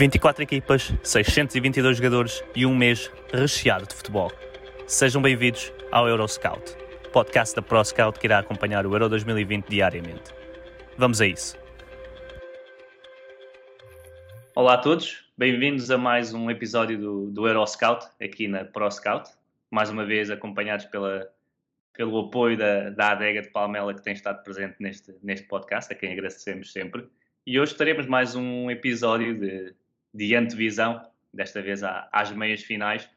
24 equipas, 622 jogadores e um mês recheado de futebol. Sejam bem-vindos ao Euroscout, podcast da ProScout que irá acompanhar o Euro 2020 diariamente. Vamos a isso. Olá a todos, bem-vindos a mais um episódio do, do Euroscout aqui na ProScout. Mais uma vez acompanhados pela, pelo apoio da, da adega de Palmela que tem estado presente neste, neste podcast, a quem agradecemos sempre. E hoje teremos mais um episódio de, de antevisão, desta vez às meias finais,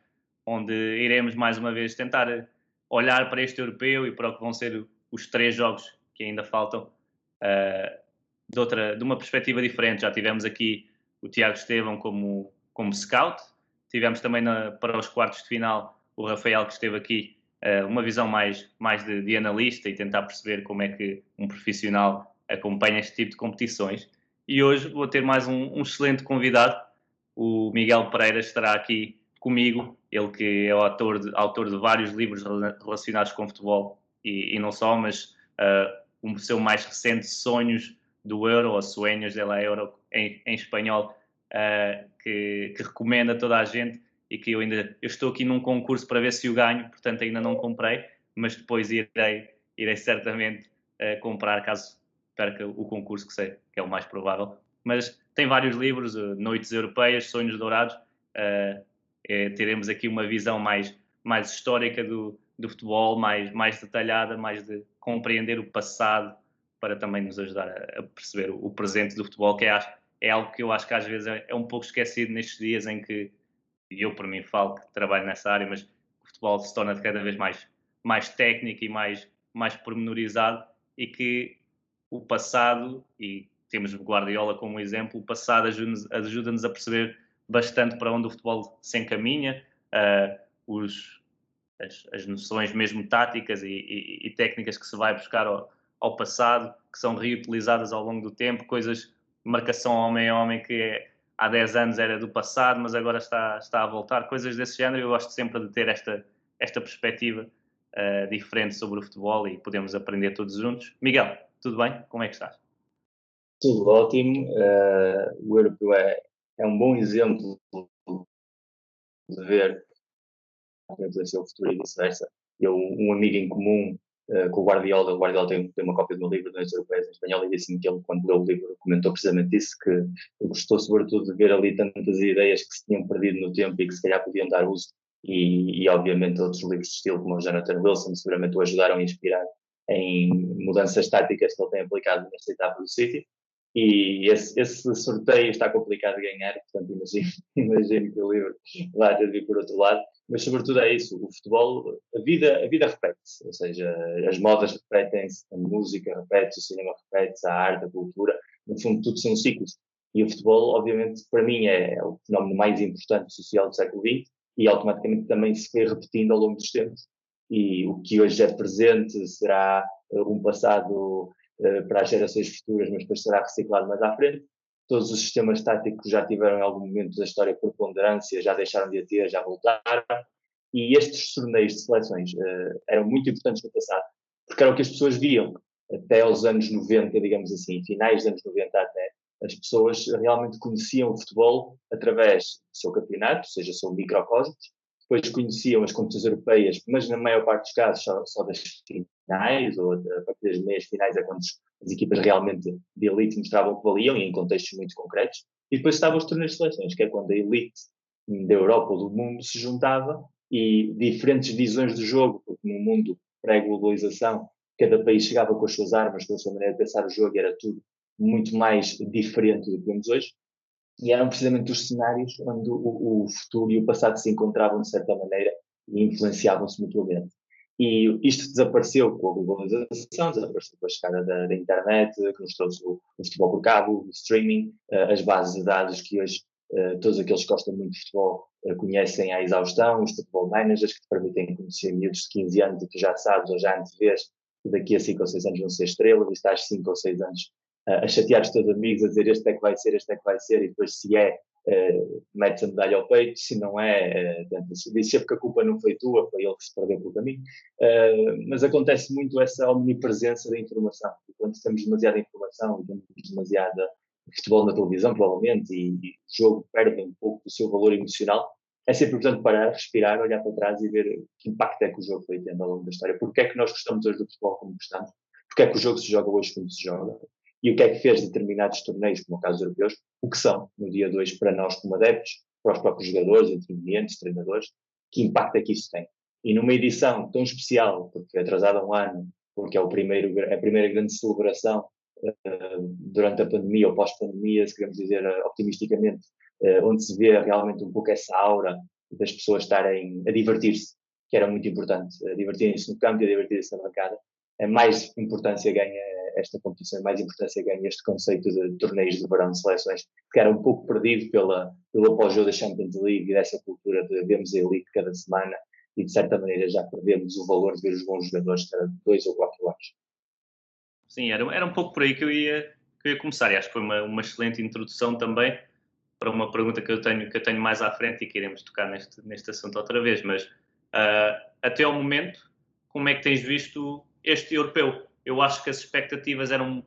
onde iremos mais uma vez tentar olhar para este europeu e para o que vão ser os três jogos que ainda faltam uh, de, outra, de uma perspectiva diferente. Já tivemos aqui o Tiago Estevão como, como scout, tivemos também na, para os quartos de final o Rafael que esteve aqui, uh, uma visão mais, mais de, de analista e tentar perceber como é que um profissional acompanha este tipo de competições. E hoje vou ter mais um, um, excelente convidado. O Miguel Pereira estará aqui comigo, ele que é o autor de, autor de vários livros relacionados com futebol e, e não só, mas uh, o seu mais recente Sonhos do Euro, ou Sueños de la Euro em, em espanhol, uh, que, que recomenda a toda a gente e que eu ainda eu estou aqui num concurso para ver se o ganho, portanto ainda não comprei, mas depois irei, irei certamente uh, comprar caso perca o concurso, que sei que é o mais provável. Mas tem vários livros, uh, Noites Europeias, Sonhos Dourados. Uh, é, teremos aqui uma visão mais, mais histórica do, do futebol, mais, mais detalhada, mais de compreender o passado, para também nos ajudar a, a perceber o, o, presente do futebol, que é, é, algo que eu acho que às vezes é, é um pouco esquecido nestes dias em que, e eu por mim falo que trabalho nessa área, mas o futebol se torna cada vez mais, mais técnico e mais, mais pormenorizado e que o passado, e temos Guardiola como exemplo, o passado ajuda-nos ajuda a perceber bastante para onde o futebol se encaminha, uh, os, as, as, noções mesmo táticas e, e, e, técnicas que se vai buscar ao, ao, passado, que são reutilizadas ao longo do tempo, coisas, marcação homem a homem que é, há 10 anos era do passado, mas agora está, está a voltar, coisas desse género, eu gosto sempre de ter esta, esta perspectiva uh, diferente sobre o futebol e podemos aprender todos juntos. Miguel, tudo bem? Como é que estás? Tudo ótimo. Uh, o europeu é, é um bom exemplo de ver influencia o futuro e vice-versa. Eu, um amigo em comum uh, com o Guardiola, o Guardiola tem, tem uma cópia do meu livro das europeias em espanhol e disse-me que ele, quando leu o livro, comentou precisamente isso, que gostou sobretudo de ver ali tantas ideias que se tinham perdido no tempo e que se calhar podiam dar uso e, e, obviamente outros livros de estilo como o Jonathan Wilson seguramente o ajudaram a inspirar em mudanças táticas que ele tem aplicado nesta etapa do City. E esse, esse, sorteio está complicado de ganhar, portanto, imagino, que o livro vai ter de vir por outro lado. Mas, sobretudo, é isso: o futebol, a vida, a vida repete-se, ou seja, as modas repetem-se, a música repete-se, o cinema repete-se, a arte, a cultura, no fundo, tudo são ciclos. E o futebol, obviamente, para mim, é, é o fenómeno mais importante social do século XX e automaticamente também se foi repetindo ao longo dos tempos e o que hoje é presente será eh, um passado uh, para as gerações futuras, mas depois será reciclado mais à frente. Todos os sistemas táticos já tiveram em algum momento da história preponderância, já deixaram de a ter, já voltaram. E estes torneios de seleções uh, eram muito importantes no passado, porque era o que as pessoas viam até aos anos 90, digamos assim, finais dos anos 90 até. As pessoas realmente conheciam o futebol através do seu campeonato, ou seja, seu microcosmos, depois conheciam as competições europeias, mas na maior parte dos casos só, só das finais, ou a partir das meias finais é quando as equipas realmente de elite mostravam que valiam, e em contextos muito concretos. E depois estavam os torneios de seleções, que é quando a elite da Europa ou do mundo se juntava e diferentes visões do jogo, porque no mundo pré-globalização cada país chegava com as suas armas, com a sua maneira de pensar o jogo, era tudo muito mais diferente do que vemos hoje. E eram precisamente os cenários onde o, o futuro e o passado se encontravam de certa maneira e influenciavam-se mutuamente. E isto desapareceu com a globalização, desapareceu com a chegada da, da internet, que nos trouxe o, o, futebol por cabo, o streaming, uh, as bases de dados que hoje uh, todos aqueles que gostam muito de futebol uh, conhecem à exaustão, os futebol managers que te permitem conhecer miúdos de 15 anos e tu já sabes ou já antevês que daqui a 5 ou 6 anos vão ser estrelas e estás 5 ou 6 anos a chatear os teus amigos, a dizer este é que vai ser, este é que vai ser, e depois se é, uh, metes a medalha ao peito, se não é, uh, tenta-se dizer porque a culpa não foi tua, foi ele que se perdeu pelo caminho. Uh, mas acontece muito essa omnipresença da informação. E quando temos demasiada informação temos demasiada futebol na televisão, provavelmente, e, e o jogo perde um pouco do seu valor emocional, é sempre importante parar, respirar, olhar para trás e ver que impacto é que o jogo foi tendo ao longo da história. Porque é que nós gostamos hoje do futebol como gostamos? Porque é que o jogo se joga hoje como se joga? E o que é que fez determinados torneios, como o caso europeus, o que são no dia 2 para nós como adeptos, para os próprios jogadores, intervenientes, treinadores, que impacto é que isso tem. E numa edição tão especial, porque atrasada um ano, porque é o primeiro, é a primeira grande celebração uh, durante a pandemia ou pós-pandemia, se queremos dizer uh, optimisticamente, uh, onde se vê realmente um pouco essa aura das pessoas estarem a divertir-se, que era muito importante, a divertirem-se no campo e a divertirem-se na bancada, mais importância ganha esta competição, mais importância ganha este conceito de torneios de verão de seleções, que era um pouco perdido pela, pelo pós-jogo da Champions League e dessa cultura de vermos a elite cada semana e de certa maneira já perdemos o valor de ver os bons jogadores cada dois ou quatro anos. Sim, era, era um pouco por aí que eu ia, que eu ia começar e acho que foi uma, uma excelente introdução também para uma pergunta que eu tenho, que eu tenho mais à frente e que iremos tocar neste, neste assunto outra vez, mas uh, até ao momento, como é que tens visto este europeu? eu acho que as expectativas eram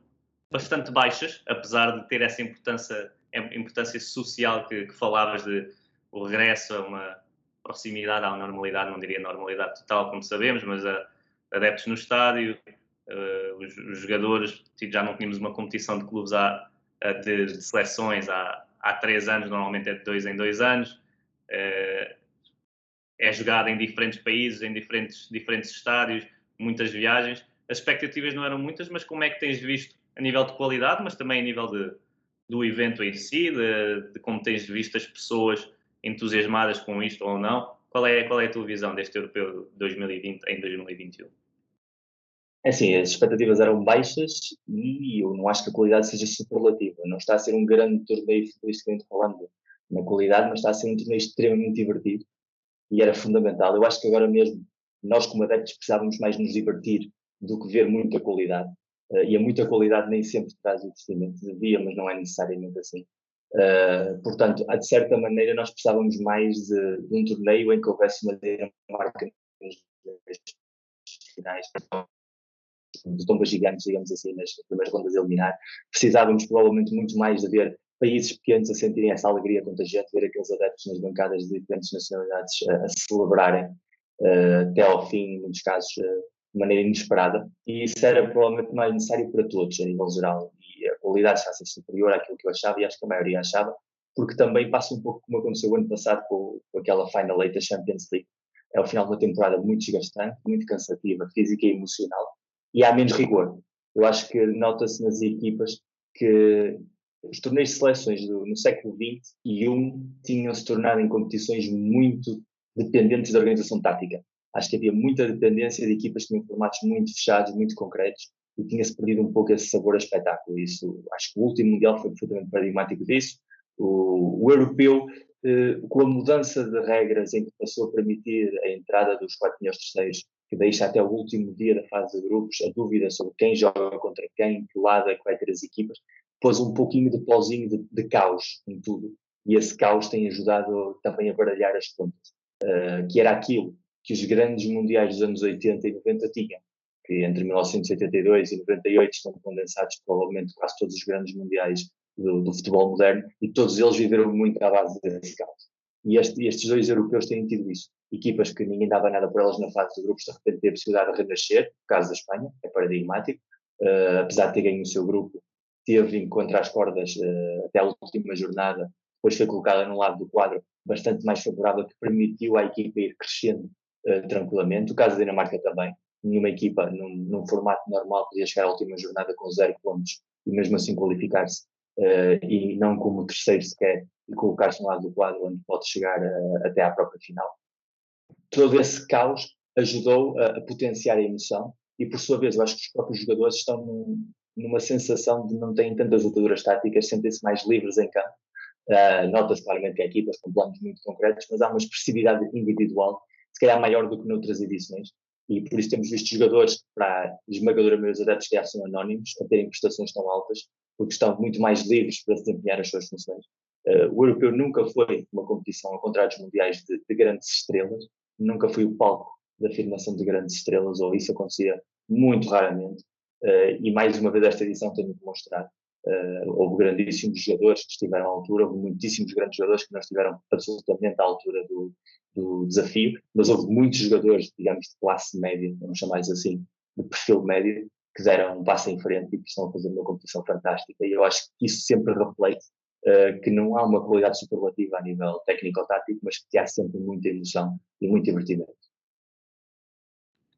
bastante baixas, apesar de ter essa importância, importância social que, que falavas de o regresso a uma proximidade à normalidade, não diria normalidade total, como sabemos, mas a, adeptos no estádio, uh, os, os, jogadores, tipo, já não tínhamos uma competição de clubes há, de, de, seleções há, há três anos, normalmente é de dois em dois anos, uh, é jogado em diferentes países, em diferentes, diferentes estádios, muitas viagens, as expectativas não eram muitas, mas como é que tens visto a nível de qualidade, mas também a nível de, do evento em si, de, de, como tens visto as pessoas entusiasmadas com isto ou não? Qual é, qual é a tua visão deste europeu 2020 em 2021? É assim, as expectativas eram baixas e eu não acho que a qualidade seja superlativa. Não está a ser um grande torneio futbolisticamente falando na qualidade, mas está a ser um torneio extremamente divertido e era fundamental. Eu acho que agora mesmo nós como adeptos precisávamos mais nos divertir do que ver muita qualidade. Uh, e a muita qualidade nem sempre traz investimento devia, mas não é necessariamente assim. Uh, portanto, de certa maneira, nós precisávamos mais de, de um torneio em que houvesse uma marca nos finais de tombas gigantes, digamos assim, nas primeiras rondas a eliminar. Precisávamos provavelmente muito mais de ver países pequenos a sentirem essa alegria contagiante, ver aqueles adeptos nas bancadas de diferentes nacionalidades a, a celebrarem até ao fim, em muitos casos, uh, de maneira inesperada, e isso era provavelmente mais necessário para todos, a nível geral, e a qualidade está a ser superior àquilo que eu achava, e acho que a maioria achava, porque também passa um pouco como aconteceu ano passado com, com aquela Final Eight da Champions League. É o final de uma temporada muito desgastante, muito cansativa, física e emocional, e há menos rigor. Eu acho que nota-se nas equipas que os torneios de seleções do, no século XX um tinham se tornado em competições muito dependentes da organização tática acho que havia muita dependência de equipas que tinham formatos muito fechados, muito concretos, e tinha-se perdido um pouco esse sabor a espetáculo. Isso, acho que o último Mundial foi perfeitamente paradigmático disso. O, o europeu, eh, com a mudança de regras em que passou a permitir a entrada dos quatro melhores terceiros, que deixa até o último dia da fase de grupos a dúvida sobre quem joga contra quem, que lado é que vai ter as equipas, pôs um pouquinho de pozinho de, de caos em tudo. E esse caos tem ajudado também a baralhar as contas, uh, que era aquilo que os grandes mundiais dos anos 80 e 90 tinham, que entre 1982 e 98 estão condensados provavelmente quase todos os grandes mundiais do, do futebol moderno e todos eles viveram muito à base desse caos. E este, estes dois europeus têm tido isso. Equipas que ninguém dava nada por elas na fase de grupos, de repente têm a possibilidade de renascer, no caso da Espanha, é paradigmático, uh, apesar de ter ganho o seu grupo, teve contra as cordas uh, até a última jornada, depois foi colocada num lado do quadro bastante mais favorável, que permitiu à equipa ir crescendo eh, tranquilamente. O caso da Dinamarca também. Nenhuma equipa, num, num, formato normal, podia chegar à última jornada com zero pontos e mesmo assim qualificar-se. Uh, e não como terceiro sequer e colocar-se no lado do quadro onde pode chegar uh, até à própria final. Todo esse caos ajudou a, a, potenciar a emoção e, por sua vez, eu acho que os próprios jogadores estão num, numa sensação de não terem tantas lutaduras táticas, sentem-se mais livres em campo. Uh, Nota-se claramente que há equipas com planos muito concretos, mas há uma expressividade individual, se calhar maior do que noutras edições, e por isso temos visto jogadores, para a esmagadora maioria dos adeptos, que são anónimos, a terem prestações tão altas, porque estão muito mais livres para desempenhar as suas funções. Uh, o europeu nunca foi uma competição, ao contrário dos mundiais, de, de, grandes estrelas, nunca foi o palco da afirmação de grandes estrelas, ou isso acontecia muito raramente. Uh, e mais uma vez esta edição tem de mostrar. Uh, houve grandíssimos jogadores que estiveram à altura, houve muitíssimos grandes jogadores que não estiveram absolutamente à altura do, do desafio, mas houve muitos jogadores, digamos, de classe média, vamos chamar assim, de perfil médio, que deram um passo em frente e que estão a fazer uma competição fantástica. E eu acho que isso sempre reflete uh, que não há uma qualidade superlativa a nível técnico-tático, mas que há sempre muita emoção e muito divertimento.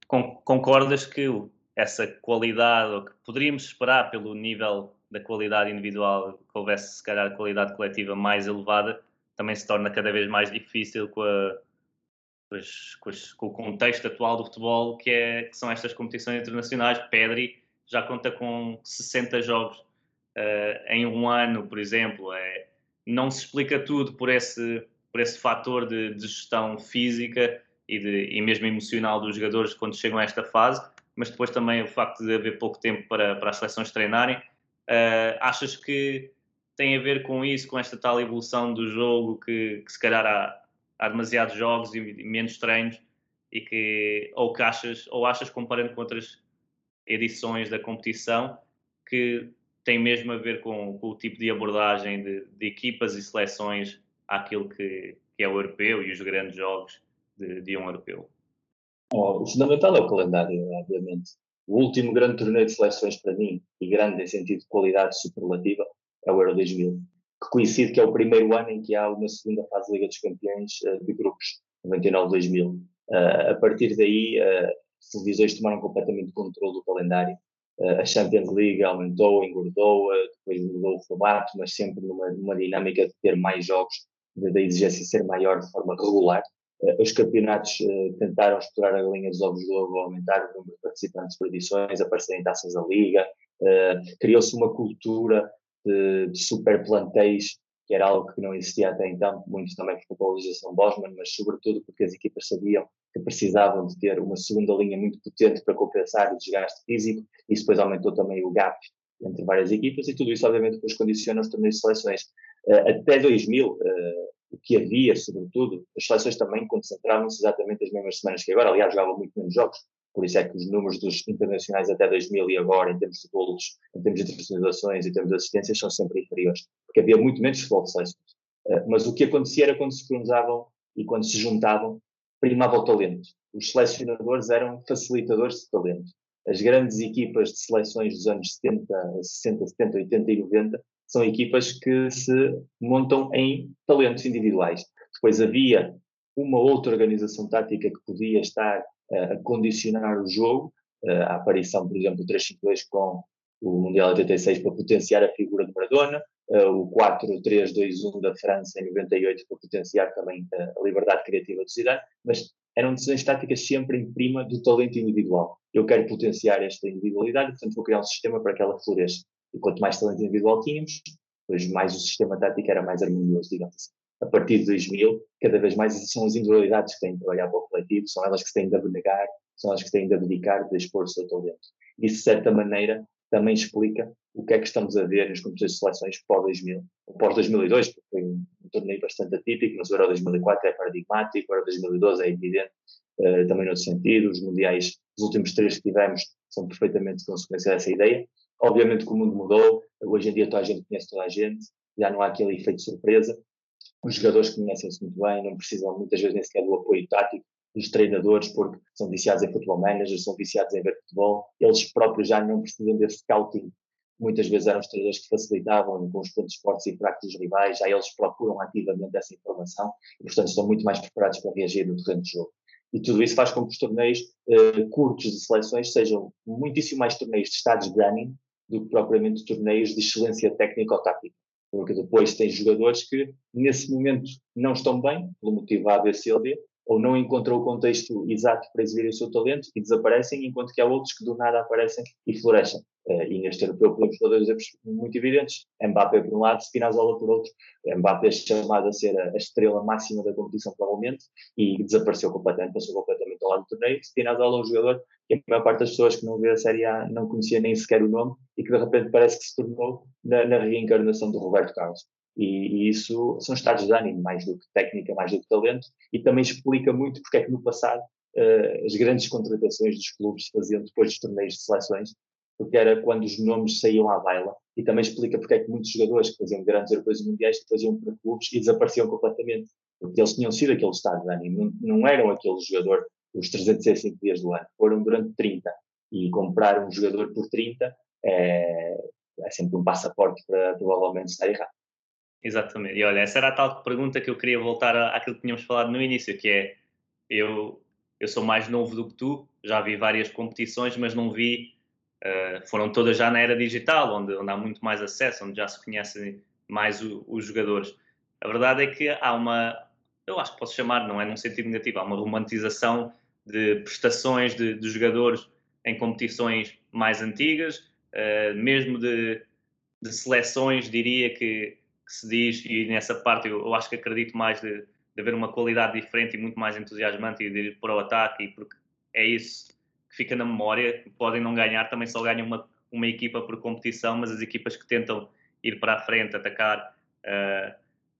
Concordas que essa qualidade, ou que poderíamos esperar pelo nível da qualidade individual, que houvesse se calhar qualidade coletiva mais elevada, também se torna cada vez mais difícil com, a, com, com, com o contexto atual do futebol, que, é, que, são estas competições internacionais. Pedri já conta com 60 jogos uh, em um ano, por exemplo. É, não se explica tudo por esse, por esse fator de, de gestão física e, de, e mesmo emocional dos jogadores quando chegam a esta fase, mas depois também o facto de haver pouco tempo para, para as seleções treinarem. Uh, achas que tem a ver com isso, com esta tal evolução do jogo, que, que se calhar há, há demasiados jogos e, menos treinos, e que, ou que achas, ou achas comparando com outras edições da competição, que tem mesmo a ver com, com o tipo de abordagem de, de, equipas e seleções àquilo que, que, é o europeu e os grandes jogos de, de um europeu? Oh, o fundamental é o calendário, obviamente. O último grande torneio de seleções para mim, e grande em sentido de qualidade superlativa, é o Euro 2000, que coincide que é o primeiro ano em que há uma segunda fase da Liga dos Campeões uh, de grupos, 99-2000. Uh, eh, a partir daí, uh, as televisões tomaram completamente controle do calendário. a Champions League aumentou, engordou, depois mudou o formato, mas sempre numa, numa dinâmica de ter mais jogos, da exigência ser maior de forma regular. Os campeonatos tentaram explorar a galinha dos ovos do ovo, aumentar o número de participantes por edições, aparecerem taças da Liga, criou-se uma cultura de, de super plantéis, que era algo que não existia até então, muito também por globalização Bosman, mas sobretudo porque as equipas sabiam que precisavam de ter uma segunda linha muito potente para compensar o desgaste físico, e isso depois aumentou também o gap entre várias equipas, e tudo isso obviamente depois condiciona os torneios de seleções. Até 2000, uh, eh, o que havia, sobretudo, as seleções também concentravam-se exatamente as mesmas semanas que agora, aliás, jogavam muito menos jogos, por isso é que os números dos internacionais até 2000 e agora, em termos de golos, em termos de internacionalizações, em termos de assistências, são sempre inferiores, porque havia muito menos futebol de seleções. Uh, mas o que acontecia era quando se cruzavam e quando se juntavam, primava o talento. Os selecionadores eram facilitadores de talento. As grandes equipas de seleções dos anos 70, 60, 70, 80 e 90 são equipas que se montam em talentos individuais. Depois havia uma outra organização tática que podia estar a condicionar o jogo, a aparição, por exemplo, do 3-5-2 com o Mundial 86 para potenciar a figura de Maradona, o 4-3-2-1 da França em 98 para potenciar também a liberdade criativa do Zidane, mas eram decisões táticas sempre em prima do talento individual. Eu quero potenciar esta individualidade, portanto vou criar um sistema para que ela floresça. E quanto mais talento individual tínhamos, pois mais o sistema tático era mais harmonioso, digamos assim a partir de 2000, cada vez mais são as individualidades que têm de trabalhar para o coletivo, são elas que têm de abnegar, são elas que têm de abdicar, de expor o seu talento. Isso, de certa maneira, também explica o que é que estamos a ver nas competições de seleções pós-2000, pós-2002, porque foi um, torneio bastante atípico, mas o Euro 2004 é paradigmático, o Euro 2012 é evidente, uh, também no outro sentido, os mundiais, os últimos três que tivemos, são perfeitamente consequência dessa ideia. Obviamente que o mundo mudou, hoje em dia toda a gente conhece toda a gente, já não há aquele efeito surpresa, os jogadores conhecem-se muito bem, não precisam muitas vezes nem sequer do apoio tático dos treinadores, porque são viciados em futebol manager, são viciados em ver futebol, eles próprios já não precisam desse scouting. Muitas vezes eram os treinadores que facilitavam com os pontos fortes e fracos dos rivais, já eles procuram ativamente essa informação e, portanto, estão muito mais preparados para reagir no terreno de jogo. E tudo isso faz com que os torneios eh, curtos de seleções sejam muitíssimo mais torneios de estados de do que propriamente torneios de excelência técnica ou tática porque depois tem jogadores que nesse momento não estão bem, pelo motivo A, ou não encontram o contexto exato para exibir o seu talento e desaparecem, enquanto que há outros que do nada aparecem e florescem. Uh, e neste europeu podemos ter dois exemplos muito evidentes. Mbappé por um lado, Spinazzola por outro. Mbappé é chamado a ser a, estrela máxima da competição provavelmente e desapareceu completamente, passou completamente ao lado do torneio. Spinazzola é um jogador que a maior parte das pessoas que não vê a Série A não conhecia nem sequer o nome e que de repente parece que se tornou na, na reencarnação do Roberto Carlos. E, e, isso são estados de ânimo, mais do que técnica, mais do que talento, e também explica muito porque é que no passado uh, as grandes contratações dos clubes faziam depois dos torneios de seleções, porque era quando os nomes saíam à baila, e também explica porque é que muitos jogadores que faziam grandes europeus e mundiais depois iam para clubes e desapareciam completamente, porque eles tinham sido aquele estado de ânimo, não, não eram aquele jogador os 365 dias do ano, foram durante 30, e comprar um jogador por 30 é, é sempre um passaporte para provavelmente estar errado. Exatamente. E olha, essa era a tal pergunta que eu queria voltar àquilo que tínhamos falado no início, que é eu, eu sou mais novo do que tu, já vi várias competições, mas não vi, uh, foram todas já na era digital, onde, onde há muito mais acesso, onde já se conhecem mais o, os jogadores. A verdade é que há uma, eu acho que posso chamar, não é num sentido negativo, há uma romantização de prestações de, de jogadores em competições mais antigas, uh, mesmo de, de seleções, diria que que se diz, e nessa parte eu, eu acho que acredito mais de, de, haver uma qualidade diferente e muito mais entusiasmante e de ir para o ataque, e porque é isso que fica na memória. Podem não ganhar, também só ganham uma, uma equipa por competição, mas as equipas que tentam ir para a frente, atacar, uh,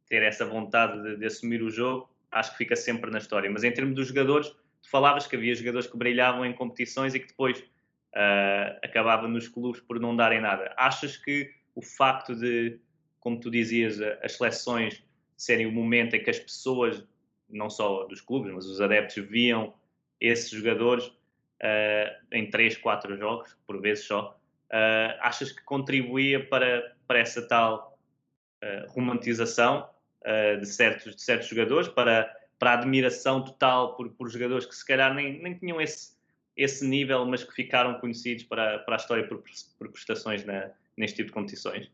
ter essa vontade de, de, assumir o jogo, acho que fica sempre na história. Mas em termos dos jogadores, tu falavas que havia jogadores que brilhavam em competições e que depois uh, acabavam nos clubes por não darem nada. Achas que o facto de como tu dizias, as seleções serem o momento em que as pessoas, não só dos clubes, mas os adeptos, viam esses jogadores uh, em 3, 4 jogos, por vezes só, uh, achas que contribuía para, para essa tal uh, romantização de, certos, de certos jogadores, para, para a admiração total por, por jogadores que se calhar nem, nem tinham esse, esse nível, mas que ficaram conhecidos para, para a história por, por prestações na, neste tipo de competições?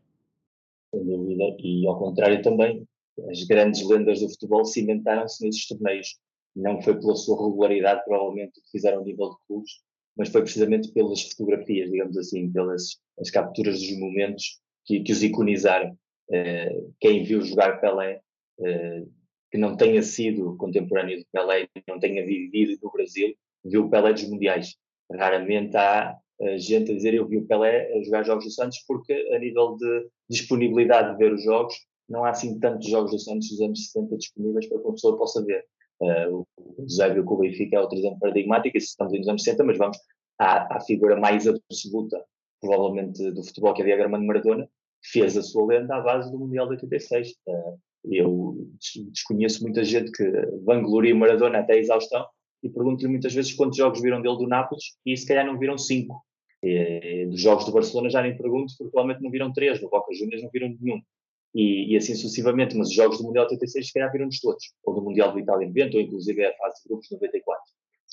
Sem dúvida, e ao contrário também, as grandes lendas do futebol cimentaram-se nesses torneios. Não foi pela sua regularidade, provavelmente, que fizeram nível de clubes, mas foi precisamente pelas fotografias, digamos assim, pelas as capturas dos momentos que, que os iconizaram. Uh, quem viu jogar Pelé, uh, que não tenha sido contemporâneo de Pelé, não tenha vivido no Brasil, viu Pelé dos Mundiais. Raramente há gente a dizer eu vi o Pelé a jogar jogos do Santos porque a nível de disponibilidade de ver os jogos não há assim tantos jogos do Santos dos anos 70 disponíveis para que uma pessoa possa ver. Uh, o José viu que o Benfica é outro exemplo paradigmático, estamos nos anos 60, mas vamos à, à, figura mais absoluta, provavelmente, do futebol, que é Diego Armando Maradona, fez a sua lenda à base do Mundial de 86. Uh, eu desconheço muita gente que vangloria Maradona até a exaustão e pergunto-lhe muitas vezes quantos jogos viram dele do Nápoles e se calhar não viram cinco. E, dos jogos do Barcelona já nem pergunto, porque provavelmente não viram três, do Boca Juniors não viram nenhum. E, e, assim sucessivamente, mas os jogos do Mundial 86 se calhar viram-nos todos, ou do Mundial do Itália 90, ou inclusive a fase de grupos 94.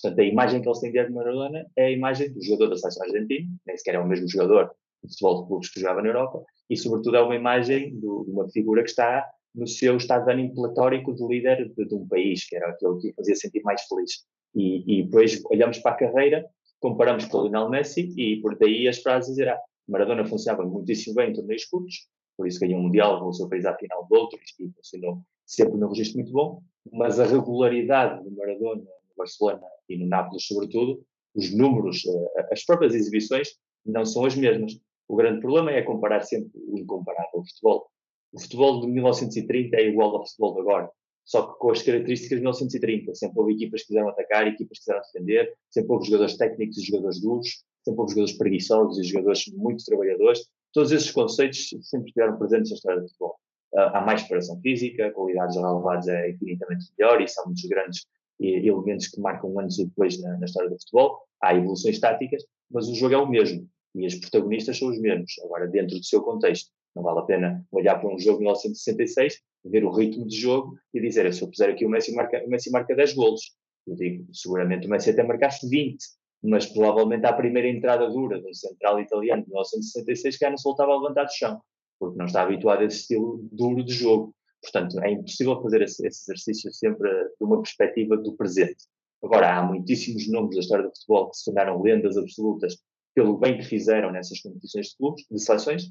Portanto, a imagem que eles têm de Maradona é a imagem do jogador da seleção argentina, nem sequer é o mesmo jogador de futebol de clubes que jogava na Europa, e sobretudo é uma imagem de uma figura que está no seu estado de ânimo platórico de líder de, de, um país, que era aquele que fazia sentir mais feliz. E, e depois olhamos para a carreira comparamos com o Lionel Messi e por daí as frases irá. Maradona funcionava muitíssimo bem em torneios curtos, por isso ganhou um Mundial, seu país à final de outro e funcionou sempre num registro muito bom, mas a regularidade de Maradona no Barcelona e no Nápoles, sobretudo, os números, eh, as próprias exibições, não são as mesmas. O grande problema é comparar sempre o incomparável futebol. O futebol de 1930 é igual ao futebol de agora só que com as características de 1930. Sempre houve equipas que quiseram atacar, equipas que quiseram defender, sempre houve jogadores técnicos e jogadores duros, sempre houve jogadores preguiçosos e jogadores muito trabalhadores. Todos esses conceitos sempre estiveram presentes na história do futebol. Uh, há mais preparação física, a qualidade dos relevados é infinitamente melhor e são muitos grandes elementos que marcam antes e depois na, na história do futebol. Há evoluções táticas, mas o jogo é o mesmo e os protagonistas são os mesmos, agora dentro do seu contexto. Não vale a pena olhar para um jogo de 1966 ver o ritmo de jogo e dizer, se eu puser aqui o Messi marca, o Messi marca 10 golos, eu digo, seguramente o Messi até marcaste 20, mas provavelmente à primeira entrada dura do central italiano de 1966 que não se voltava a levantar do chão, porque não está habituado a esse estilo duro de jogo. Portanto, é impossível fazer esse, esse exercício sempre de uma perspectiva do presente. Agora, há muitíssimos nomes da história do futebol que se tornaram lendas absolutas pelo bem que fizeram nessas competições de clubes, de seleções,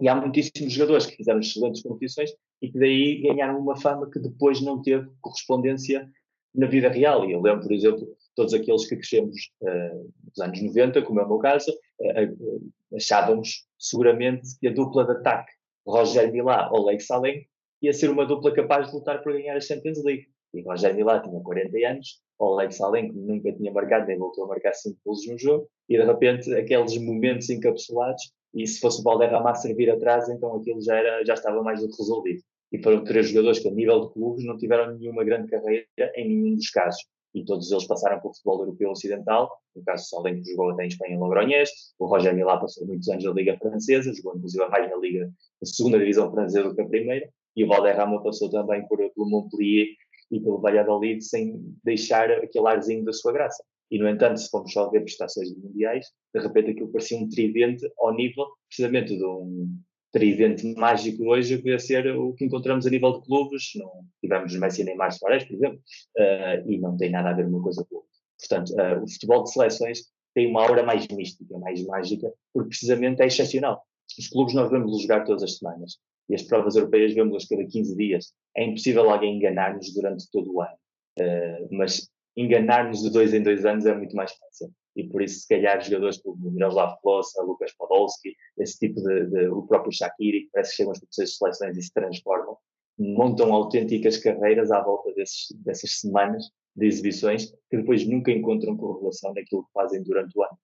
e há muitíssimos jogadores que fizeram excelentes competições e que daí ganharam uma fama que depois não teve correspondência na vida real. E eu lembro, por exemplo, todos aqueles que crescemos uh, nos anos 90, como é o meu caso, uh, achávamos seguramente que a dupla de ataque Roger Milá ou Leite Salem ia ser uma dupla capaz de lutar por ganhar a Champions League. E Roger Milá tinha 40 anos, Oleg Salem, que nunca tinha marcado, nem voltou a marcar 5 gols num jogo, e de repente aqueles momentos encapsulados, e se fosse o Valderrama a servir atrás, então aquilo já, era, já estava mais do que resolvido. E foram três jogadores que, a nível de clubes, não tiveram nenhuma grande carreira em nenhum dos casos. E todos eles passaram pelo futebol europeu ocidental. No caso, Salem, que jogou até em Espanha em Logroñés. O Roger Milá passou muitos anos na Liga Francesa, jogou inclusive mais na Liga, na segunda divisão francesa do que a primeira. E o Valderrama passou também por, pelo Montpellier e pelo Valladolid sem deixar aquele arzinho da sua graça. E, no entanto, se formos só ver prestações mundiais, de repente aquilo parecia um tridente ao nível, precisamente, de um tridente mágico hoje, que ia ser o que encontramos a nível de clubes. Não tivemos Messi e Neymar Suárez, por exemplo, uh, e não tem nada a ver uma coisa com outra. Portanto, uh, o futebol de seleções tem uma aura mais mística, mais mágica, porque precisamente é excepcional. Os clubes nós vemos jogar todas as semanas e as provas europeias vemos-las cada 15 dias. É impossível alguém enganar-nos durante todo o ano. Uh, mas enganar-nos de dois em dois anos é muito mais fácil. E por isso, se calhar, jogadores como Miroslav Klose, Lucas Podolski, esse tipo de, de, o próprio Shaqiri, que parece que chegam às competições de seleções e se transformam, montam autênticas carreiras à volta desses, dessas semanas de exibições que depois nunca encontram correlação naquilo que fazem durante o ano.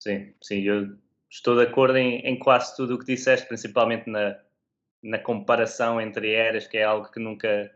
Sim, sim, eu estou de acordo em, em quase tudo o que disseste, principalmente na, na comparação entre eras, que é algo que nunca,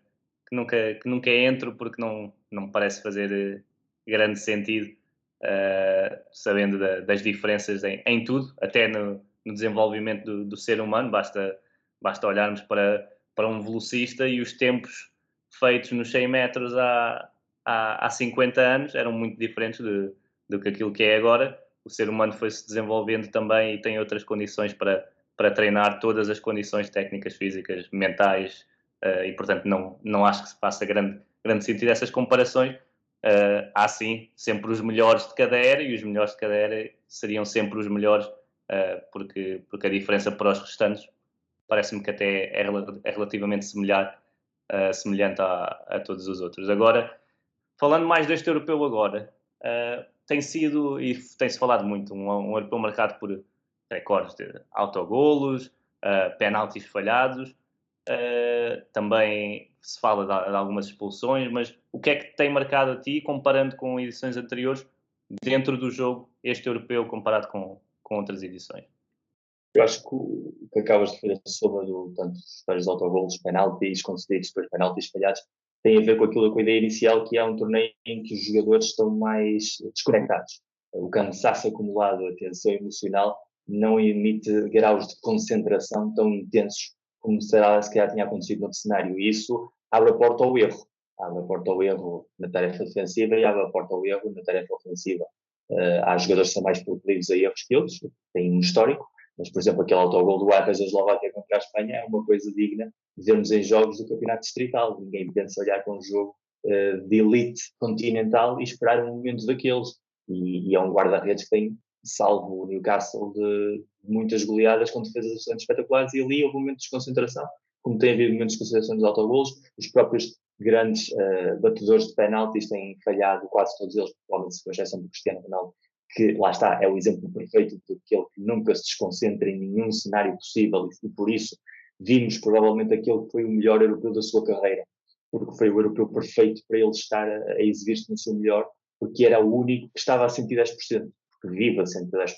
que nunca, que nunca entro porque não, não me parece fazer eh, grande sentido, uh, sabendo da, das diferenças em, em, tudo, até no, no desenvolvimento do, do, ser humano. Basta, basta olharmos para, para um velocista e os tempos feitos nos 100 metros há, há, há 50 anos eram muito diferentes de, do que aquilo que é agora. O ser humano foi se desenvolvendo também e tem outras condições para para treinar todas as condições técnicas, físicas, mentais, uh, e portanto não, não acho que se faça grande, grande sentido essas comparações. Uh, há sim sempre os melhores de cada era e os melhores de cada era seriam sempre os melhores, uh, porque, porque a diferença para os restantes parece-me que até é, é relativamente semelhante, uh, semelhante a, a, todos os outros. Agora, falando mais deste europeu agora, tem sido, e tem-se falado muito, um, um europeu marcado por recordes de autogolos, uh, penaltis falhados, uh, também se fala de, de, algumas expulsões, mas o que é que tem marcado a ti, comparando com edições anteriores, dentro do jogo, este europeu, comparado com, com outras edições? Eu acho que o que acabas de fazer sobre do, tanto os autogolos, penaltis concedidos, depois penaltis falhados, tem a ver com aquilo, com a ideia inicial, que é um torneio em que os jogadores estão mais desconectados. O cansaço acumulado, a tensão emocional, não emite graus de concentração tão intensos como se calhar tinha acontecido no cenário. E isso abre a porta ao erro. Abre a porta ao erro na tarefa defensiva e abre a porta ao erro na tarefa ofensiva. Uh, há jogadores que são mais proclives a erros que outros, têm um histórico, mas, por exemplo, aquele autogol do Arras da Eslováquia contra a Espanha é uma coisa digna de vermos em jogos do campeonato distrital. Ninguém pensa olhar para um jogo uh, de elite continental e esperar um momento daqueles. E, e é um guarda-redes que tem salvo o Newcastle de muitas goleadas com defesas bastante espetaculares e ali houve momentos de concentração, como tem havido momentos de concentração dos autogolos, os próprios grandes uh, batedores de penaltis têm falhado quase todos eles, provavelmente com exceção do Cristiano Ronaldo, que lá está, é o exemplo perfeito daquele que nunca se desconcentra em nenhum cenário possível e, por isso vimos provavelmente aquele que foi o melhor europeu da sua carreira, porque foi o europeu perfeito para ele estar a, a exibir-se no seu melhor, porque era o único que estava a 110% que vive a 110%.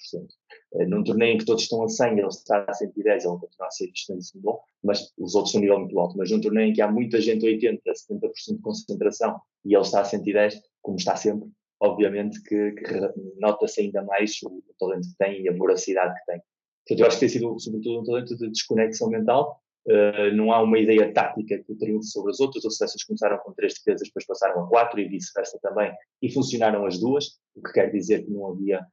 Uh, num torneio em que todos estão a 100, ele está a 110, ele continua a ser bastante bom, mas os outros são um nível muito alto. Mas num torneio em que há muita gente a 80, 70% de concentração e ele está a 110, como está sempre, obviamente que, que nota-se ainda mais o, o, talento que tem e a voracidade que tem. Portanto, eu acho que tem sido, sobretudo, um talento de desconexão mental. Uh, não há uma ideia tática que triunfe sobre as outras. As seleções começaram com três defesas, depois passaram a quatro e vice-versa também, e funcionaram as duas, o que quer dizer que não havia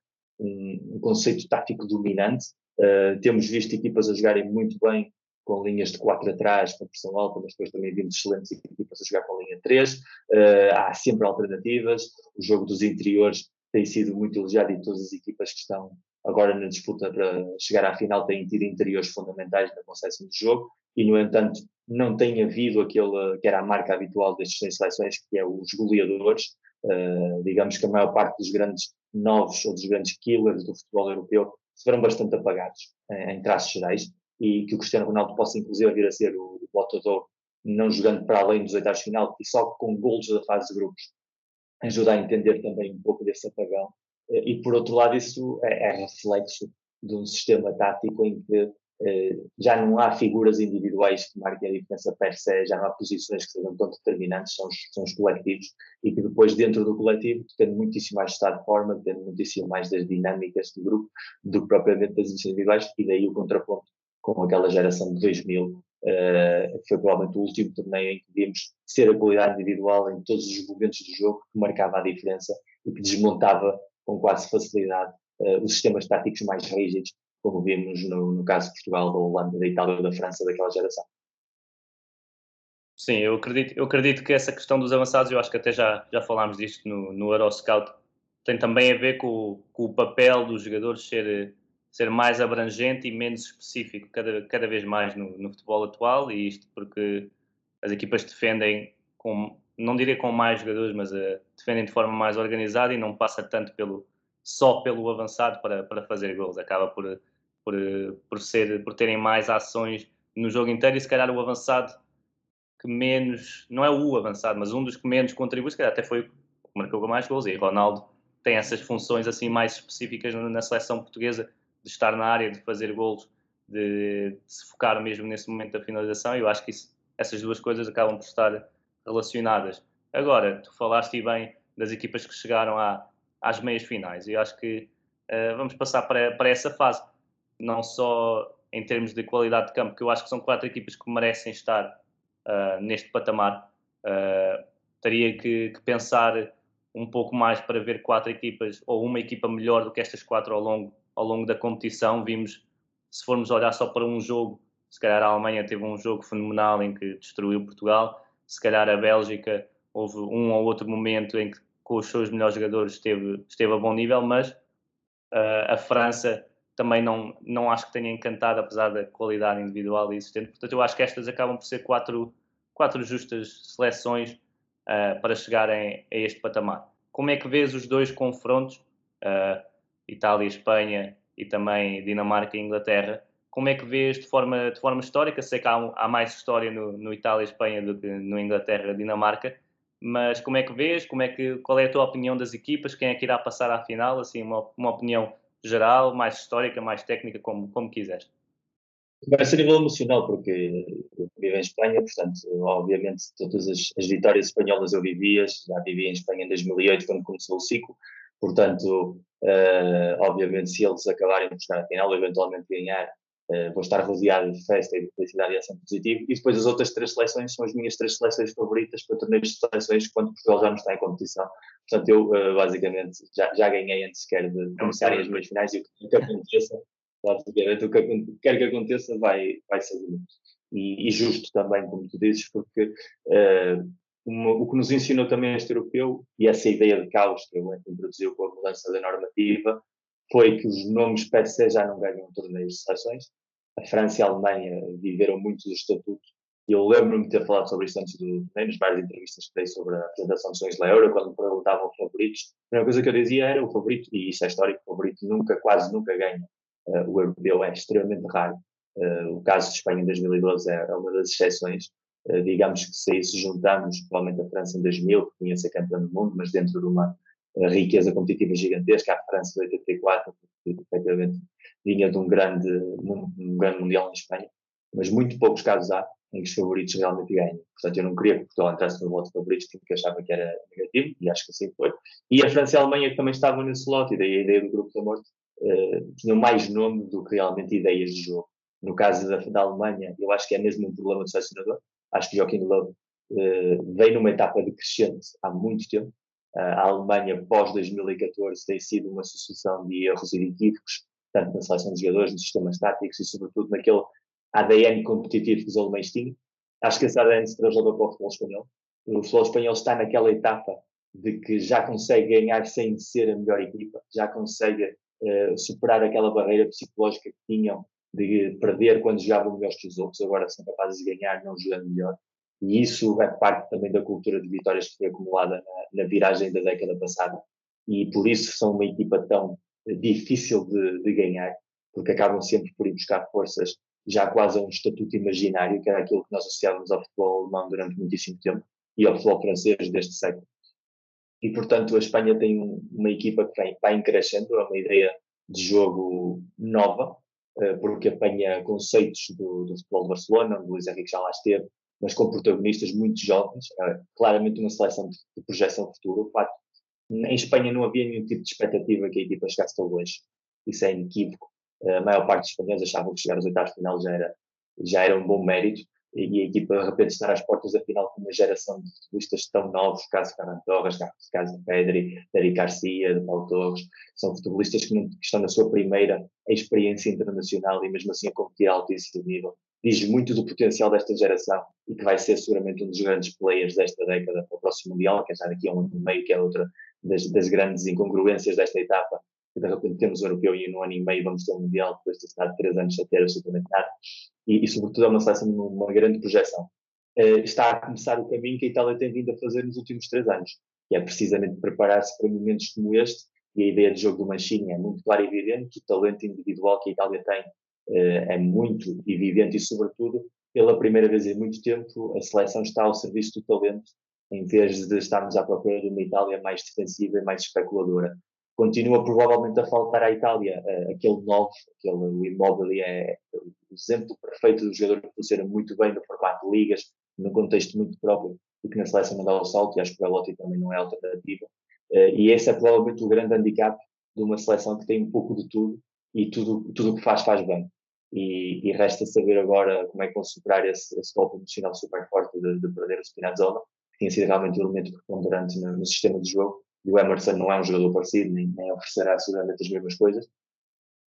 um, um conceito tático dominante. Uh, temos visto equipas a jogarem muito bem com linhas de 4 atrás, com pressão alta, mas depois também vimos excelentes equipas a jogar com linha 3. Uh, eh, há sempre alternativas. O jogo dos interiores tem sido muito elogiado e todas as equipas que estão agora na disputa para chegar à final têm tido interiores fundamentais na concepção do jogo e, no entanto, não tem havido aquele que era a marca habitual destas seleções, que é os goleadores. Uh, digamos que a maior parte dos grandes novos ou dos grandes killers do futebol europeu foram bastante apagados, em, em traços gerais, e que o Cristiano Ronaldo possa inclusive vir a ser o, o botador, não jogando para além dos oitavos de final, e só com golos da fase de grupos, ajuda a entender também um pouco desse apagão. Uh, e por outro lado, isso é, é reflexo de um sistema tático em que eh, já não há figuras individuais que marquem a diferença per se, já não há posições que sejam tão determinantes, são os, são os coletivos, e que depois dentro do coletivo depende muitíssimo mais do estado de forma, depende muitíssimo mais das dinâmicas do grupo do que propriamente das individuais, e daí o contraponto com aquela geração de 2000, uh, eh, que foi provavelmente o último torneio em que vimos ser a qualidade individual em todos os momentos do jogo que marcava a diferença e que desmontava com quase facilidade uh, os sistemas táticos mais rígidos como vimos no, no caso de Portugal, da Holanda, da Itália ou da França daquela geração. Sim, eu acredito, eu acredito que essa questão dos avançados, eu acho que até já, já falámos disto no, no Euroscout, tem também a ver com, com, o papel dos jogadores ser, ser mais abrangente e menos específico cada, cada vez mais no, no futebol atual, e isto porque as equipas defendem com, não diria com mais jogadores, mas uh, defendem de forma mais organizada e não passa tanto pelo, só pelo avançado para, para fazer gols, acaba por por, por, ser, por terem mais ações no jogo inteiro e se calhar o avançado que menos, não é o avançado, mas um dos que menos contribui, se calhar até foi o que marcou mais gols e Ronaldo tem essas funções assim mais específicas na seleção portuguesa de estar na área, de fazer gols, de, de se focar mesmo nesse momento da finalização e eu acho que isso, essas duas coisas acabam por estar relacionadas. Agora, tu falaste bem das equipas que chegaram à, às meias finais eu acho que uh, vamos passar para, para essa fase não só em termos de qualidade de campo, que eu acho que são quatro equipas que merecem estar uh, neste patamar. Uh, teria que, que, pensar um pouco mais para ver quatro equipas ou uma equipa melhor do que estas quatro ao longo, ao longo da competição. Vimos, se formos olhar só para um jogo, se calhar a Alemanha teve um jogo fenomenal em que destruiu Portugal, se calhar a Bélgica houve um ou outro momento em que com os seus melhores jogadores esteve, esteve a bom nível, mas uh, a França também não, não acho que tenha encantado, apesar da qualidade individual existente. Portanto, eu acho que estas acabam por ser quatro, quatro justas seleções uh, para chegarem a este patamar. Como é que vês os dois confrontos, uh, Itália, Espanha e também Dinamarca e Inglaterra? Como é que vês de forma, de forma histórica? Sei que há, há mais história no, no Itália e Espanha do que no Inglaterra e Dinamarca, mas como é que vês? Como é que, qual é a tua opinião das equipas? Quem é que irá passar à final? Assim, uma, uma opinião geral, mais histórica, mais técnica, como, como quiseres. Vai ser nível emocional, porque eu vivo em Espanha, portanto, obviamente, todas as, as, vitórias espanholas eu vivia, já vivi em Espanha em 2008, quando começou o ciclo, portanto, uh, obviamente, se eles acabarem de chegar à final, eventualmente ganhar, uh, vou estar rodeado de festa e de felicidade e ação positivo. E depois as outras três seleções são as minhas três seleções favoritas para torneios de seleções quando Portugal já não está em competição. Portanto, eu uh, basicamente já, já ganhei antes sequer de começarem as meias finais e o que aconteça, basicamente o que quer que aconteça vai, vai ser bonito. E, e, justo também, como tu dizes, porque uh, uma, o que nos ensinou também este europeu, e essa ideia de caos que ele introduziu com a mudança da normativa, foi que os nomes se já não ganham torneios de seleções. A França e a Alemanha viveram muito dos estatutos e eu lembro-me de ter falado sobre isso antes do torneio, nas várias entrevistas que dei sobre a apresentação de sonhos da Euro, quando me perguntavam favoritos. A primeira coisa que eu dizia era o favorito, e isso é histórico, o favorito nunca, quase nunca ganha. Uh, o europeu é extremamente raro. Uh, o caso de Espanha em 2012 é, é uma das exceções. Uh, digamos que se isso juntamos, provavelmente a França em 2000, que tinha ser campeã do mundo, mas dentro de uma riqueza competitiva gigantesca, a França de 84, que efetivamente vinha de um grande, um grande mundial em Espanha, mas muito poucos casos há em que os favoritos realmente ganham. Portanto, eu não queria que Portugal entrasse no lote de favoritos porque achava que era negativo, e acho que assim foi. E a França e a Alemanha que também estavam nesse lote, e daí a ideia do grupo da morte, uh, tinham mais nome do que realmente ideias de jogo. No caso da, da Alemanha, eu acho que é mesmo um problema do selecionador. Acho que Joaquim Löw uh, veio numa etapa decrescente há muito tempo. Uh, a Alemanha, pós 2014, tem sido uma sucessão de erros e de equívocos, tanto na seleção de jogadores, nos sistemas táticos e, sobretudo, naquele ADN competitivo que os alemães tinham. Acho que esse ADN se trasladou para o futebol espanhol. O futebol espanhol está naquela etapa de que já consegue ganhar sem ser a melhor equipa, já consegue uh, superar aquela barreira psicológica que tinham de perder quando jogavam melhor que os outros, agora são capazes de ganhar não jogando melhor. E isso é parte também da cultura de vitórias que foi acumulada na, na viragem da década passada. E por isso são uma equipa tão difícil de, de, ganhar, porque acabam sempre por ir buscar forças já quase a um estatuto imaginário, que era aquilo que nós associávamos ao futebol alemão durante muitíssimo tempo e ao futebol francês deste século. E, portanto, a Espanha tem uma equipa que vem, vai crescendo, é uma ideia de jogo nova, eh, porque apanha conceitos do, do futebol de Barcelona, onde Luís Henrique já lá esteve, mas com protagonistas muito jovens, é claramente uma seleção de, projeção futuro. O facto, em Espanha não havia nenhum tipo de expectativa que a equipa chegasse tão longe. Isso é inequívoco. A maior parte dos espanhóis achavam que chegar aos oitavos de final já era, já era um bom mérito e a equipa de repente estar às portas da final com uma geração de futebolistas tão novos, caso Ferran Torres, caso Pedri, Eric Garcia, Paulo Torres, são futebolistas que, não, que, estão na sua primeira experiência internacional e mesmo assim a competir a altíssimo nível. Diz muito do potencial desta geração e que vai ser seguramente um dos grandes players desta década para o próximo Mundial, que é já daqui a um ano e meio, que é outra das, das grandes incongruência desta etapa, que de repente temos o europeu e no ano e meio vamos ter o Mundial, depois de estar três anos a ter absolutamente nada e, e sobretudo é uma seleção numa grande projeção. Uh, está a começar o caminho que a Itália tem vindo a fazer nos últimos três anos, que é precisamente preparar-se para momentos como este, e a ideia de jogo do Mancini é muito clara e evidente, o talento individual que a Itália tem é muito evidente e, sobretudo, pela primeira vez em muito tempo, a seleção está ao serviço do talento, em vez de estarmos à procura de uma Itália mais defensiva e mais especuladora. Continua provavelmente a faltar à Itália uh, aquele novo, aquele Immobile é o exemplo perfeito do jogador que funciona muito bem no formato de ligas, num contexto muito próprio e que na seleção não dá o salto e acho que o Belotti também não é alternativa. Uh, e esse é provavelmente o grande handicap de uma seleção que tem um pouco de tudo e tudo tudo o que faz faz bem e, e, resta saber agora como é que vão superar esse, esse golpe emocional super forte de, de perder o Spinazzola que tinha sido realmente um elemento preponderante no, no sistema de jogo e o Emerson não é um jogador parecido, nem, nem oferecerá seguramente as mesmas coisas.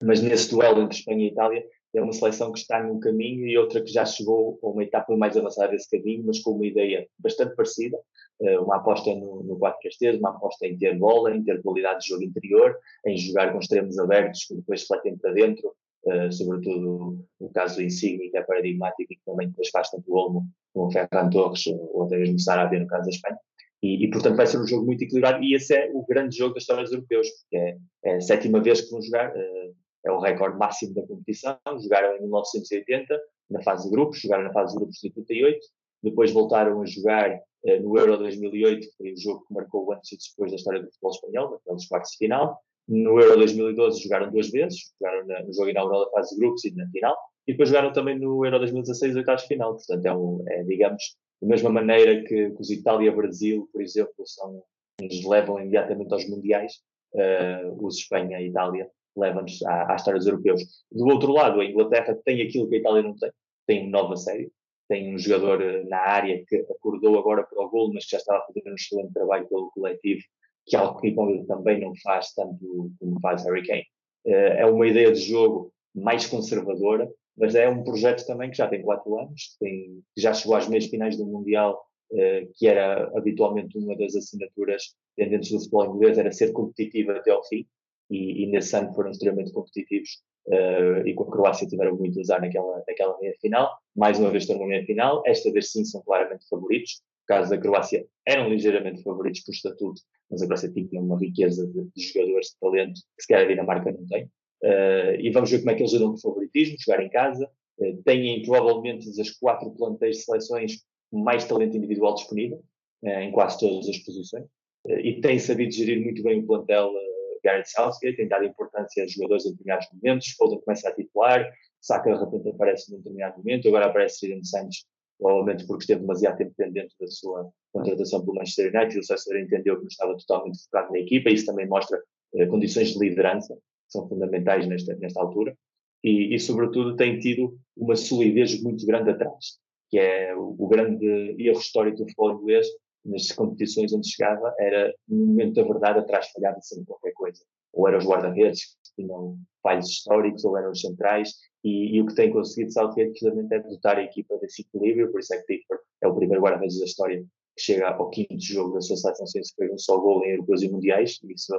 Mas nesse duelo entre Espanha e Itália, é uma seleção que está num caminho e outra que já chegou a uma etapa mais avançada desse caminho, mas com uma ideia bastante parecida. Eh, uma aposta no, no 4 três uma aposta em ter bola, em ter qualidade de jogo interior, em jogar com extremos abertos que depois refletem para dentro, uh, sobretudo no caso do Insigne, que é paradigmático e que também depois faz tanto o Olmo como o Ferran Torres, ou até mesmo Sarabia no caso da Espanha. E, e, portanto vai ser um jogo muito equilibrado e esse é o grande jogo da história dos europeus, porque é, é a sétima vez que vão jogar, uh, é o recorde máximo da competição, jogaram em 1980 na fase de grupos, jogaram na fase de grupos de 88, depois voltaram a jogar no Euro 2008, que foi o jogo que marcou o antes e depois da história do futebol espanhol, naqueles quartos de final, no Euro 2012 jogaram duas vezes, jogaram no jogo inaugural da fase de grupos e na final, e depois jogaram também no Euro 2016 oitavos de final, portanto é, um, é digamos, da mesma maneira que, que os Itália e Brasil, por exemplo, são, nos levam imediatamente aos mundiais, uh, os Espanha e Itália levam-nos à, à história dos europeus. Do outro lado, a Inglaterra tem aquilo que a Itália não tem, tem nova série, tem um jogador eh, na área que acordou agora para o gol, mas que já estava a fazer um excelente trabalho pelo coletivo, que é algo que também não faz tanto como faz Harry Kane. Uh, é uma ideia de jogo mais conservadora, mas é um projeto também que já tem quatro anos, tem, já chegou às meias finais do Mundial, eh, que era habitualmente uma das assinaturas pendentes do futebol inglês, era ser competitivo até ao fim, e, e nesse ano foram extremamente competitivos, eh, e com a Croácia tiveram muito a usar naquela, naquela meia final, mais uma vez estão na meia final, esta vez sim são claramente favoritos, no caso da Croácia eram ligeiramente favoritos por estatuto, mas a Croácia tinha uma riqueza de, de jogadores de talento que se calhar a Dinamarca não tem. Uh, e vamos ver como é que eles lidam com o favoritismo, jogar em casa. Uh, têm provavelmente das quatro plantéis de seleções mais talento individual disponível, uh, em quase todas as posições. e têm sabido gerir muito bem o plantel Gareth Southgate, tem dado importância a jogadores em determinados momentos. Foden começa a titular, Saka de repente aparece num determinado momento, agora aparece Steven Santos, provavelmente porque esteve demasiado tempo pendente da sua contratação pelo Manchester United. O Southgate entendeu que não estava totalmente focado na equipa, isso também mostra condições de liderança são fundamentais nesta, nesta altura, e, e, sobretudo tem tido uma solidez muito grande atrás, que é o, o grande erro histórico do futebol inglês nas competições onde chegava, era no momento da verdade atrás falhava sempre qualquer coisa. Ou eram os guarda-redes que tinham falhos históricos ou eram os centrais, e, e, o que tem conseguido Southgate precisamente é dotar a equipa desse equilíbrio, por isso é que Pickford é o primeiro guarda-redes da história que chega ao quinto jogo da sua seleção sem sofrer um só gol em europeus e mundiais, e isso,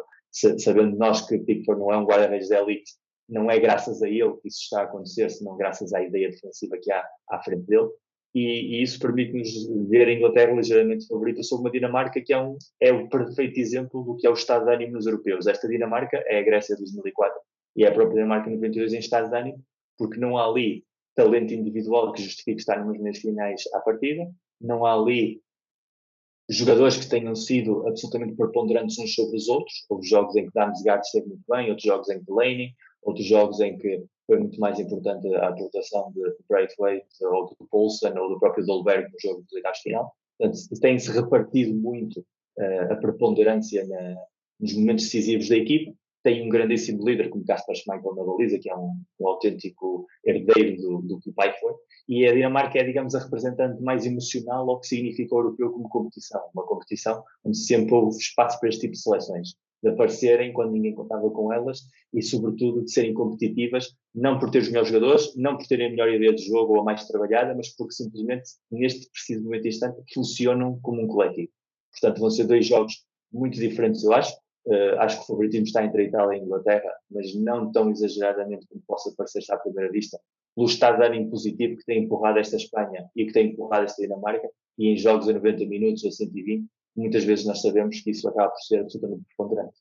sabendo nós que Pickford não é um guarda-redes de elite, não é graças a ele que isso está a acontecer, senão graças à ideia defensiva que há à frente dele, e, e isso permite-nos ver a Inglaterra ligeiramente favorita sobre uma Dinamarca que é, um, é o perfeito exemplo do que é o estado de ânimo nos europeus. Esta Dinamarca é a Grécia de 2004 e é a própria Dinamarca 92 em estado de ânimo, porque não há ali talento individual que justifique estar nas meias finais à partida, não há ali jogadores que tenham sido absolutamente preponderantes uns sobre os outros. Houve jogos em que Damsgaard esteve muito bem, outros jogos em que Delaney, outros jogos em que foi muito mais importante a aportação de Braithwaite ou do Poulsen ou do próprio Dolberg no jogo dos oitavos final. Portanto, tem-se repartido muito uh, a preponderância na, nos momentos decisivos da equipa. Tem um grandíssimo líder como Caspar Schmeichel na baliza, que é um, um autêntico herdeiro do, do, que o pai foi. E a Dinamarca é, digamos, a representante mais emocional ao que significa o europeu como competição. Uma competição onde sempre houve espaço para este tipo de seleções de aparecerem quando ninguém contava com elas e, sobretudo, de serem competitivas, não por ter os melhores jogadores, não por terem a melhor ideia de jogo ou a mais trabalhada, mas porque simplesmente, neste preciso momento instante, funcionam como um coletivo. Portanto, vão ser dois jogos muito diferentes, eu acho. Uh, acho que o favoritismo está entre a Itália e a Inglaterra, mas não tão exageradamente como possa parecer à primeira vista, pelo estado de ânimo positivo que tem empurrado esta Espanha e que tem empurrado esta Dinamarca, e em jogos a 90 minutos ou 120, muitas vezes nós sabemos que isso acaba por ser absolutamente preponderante.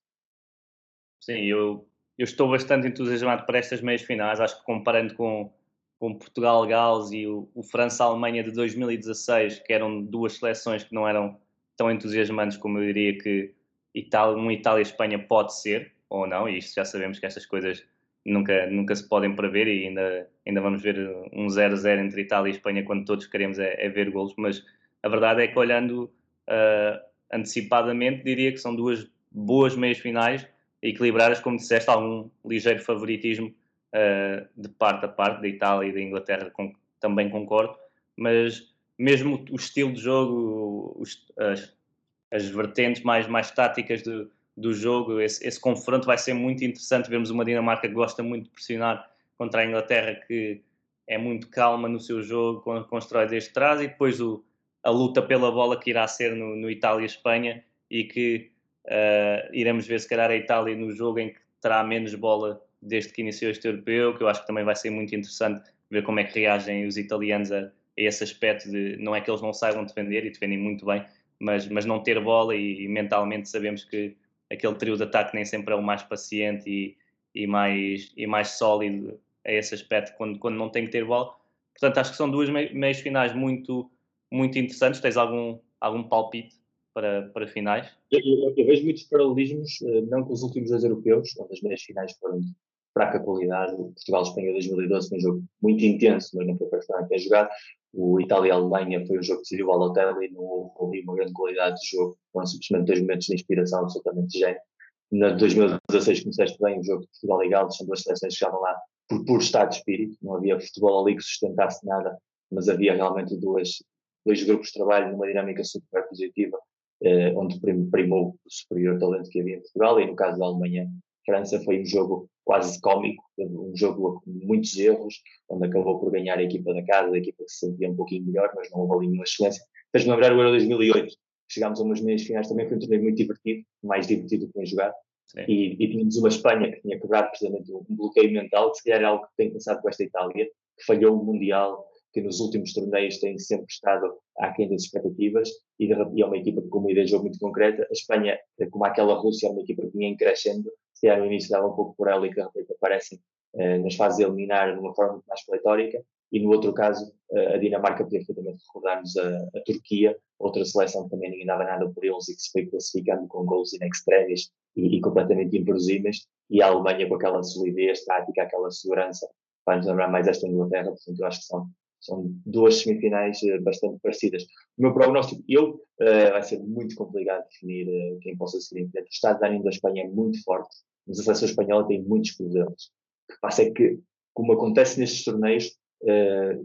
Sim, eu, eu estou bastante entusiasmado para estas meias finais. Acho que comparando com, com Portugal-Gales e o, o França-Alemanha de 2016, que eram duas seleções que não eram tão entusiasmantes como eu diria que Itália, um Itália-Espanha pode ser, ou não, e isto já sabemos que estas coisas nunca, nunca se podem prever e ainda, ainda vamos ver um 0-0 entre Itália e Espanha quando todos queremos é, é ver golos, mas a verdade é que olhando uh, antecipadamente, diria que são duas boas meias finais, equilibradas, como disseste, algum ligeiro favoritismo uh, de parte a parte, da Itália e da Inglaterra, com, também concordo, mas mesmo o estilo de jogo, os, as, as vertentes mais, mais táticas do, do jogo, esse, esse, confronto vai ser muito interessante. Vemos uma Dinamarca que gosta muito de pressionar contra a Inglaterra, que é muito calma no seu jogo, constrói desde trás, e depois o, a luta pela bola que irá ser no, no Itália-Espanha e que uh, iremos ver se calhar a Itália no jogo em que terá menos bola desde que iniciou este europeu, que eu acho que também vai ser muito interessante ver como é que reagem os italianos a, a esse aspecto de não é que eles não saibam defender e defendem muito bem, mas, mas não ter bola e, e mentalmente sabemos que aquele trio de ataque nem sempre é o mais paciente e, e, mais, e mais sólido a esse aspecto quando, quando não tem que ter bola. Portanto, acho que são duas meias finais muito, muito interessantes. Tens algum, algum palpite para, para finais? Eu, eu, eu vejo muitos paralelismos, eh, não com os últimos dois europeus, onde as meias finais foram de fraca qualidade. O Portugal-Espanha 2012 foi um jogo muito intenso, mas não foi para a jogar. O Itália-Alemanha foi um jogo que decidiu ao hotel e não houve uma grande qualidade de jogo. Foram simplesmente dois momentos de inspiração absolutamente gênio. Na 2016 começaste bem o jogo de Portugal e são duas seleções que estavam lá por puro estado de espírito, não havia futebol ali que sustentasse nada, mas havia realmente duas, dois grupos de trabalho numa dinâmica super positiva, eh, onde primou o superior talento que havia em Portugal, e no caso da Alemanha, França foi um jogo quase cómico, um jogo com muitos erros, onde acabou por ganhar a equipa da casa, a equipa que se sentia um pouquinho melhor, mas não houve ali nenhuma excelência. Fez-me lembrar o Euro 2008, chegámos a umas meias finais também, foi um torneio muito divertido, mais divertido do que em jogar, e, e, tínhamos uma Espanha que tinha quebrado precisamente um bloqueio mental, que se calhar é algo que tem começado com esta Itália, que falhou o Mundial, que nos últimos torneios tem sempre estado aquém das expectativas e, e, é uma equipa com uma ideia de jogo muito concreta. A Espanha, como aquela Rússia, é uma equipa que vinha crescendo, se era no início dava um pouco por ela e que de repente aparecem eh, nas fases de eliminar de uma forma muito mais pletórica. E no outro caso, eh, a Dinamarca podia perfeitamente recordar-nos a, a, Turquia, outra seleção que também ninguém dava nada por eles e que se foi classificando com gols in extremis e, e completamente impresíveis. E a Alemanha com aquela solidez tática, aquela segurança, para nos lembrar mais esta Inglaterra. Portanto, eu acho que são são duas semifinais uh, bastante parecidas. O meu prognóstico, eu, uh, vai ser muito complicado definir uh, quem possa seguir em frente. O estado de ânimo da Espanha é muito forte, mas a seleção espanhola tem muitos problemas. O que passa é que, como acontece nestes torneios,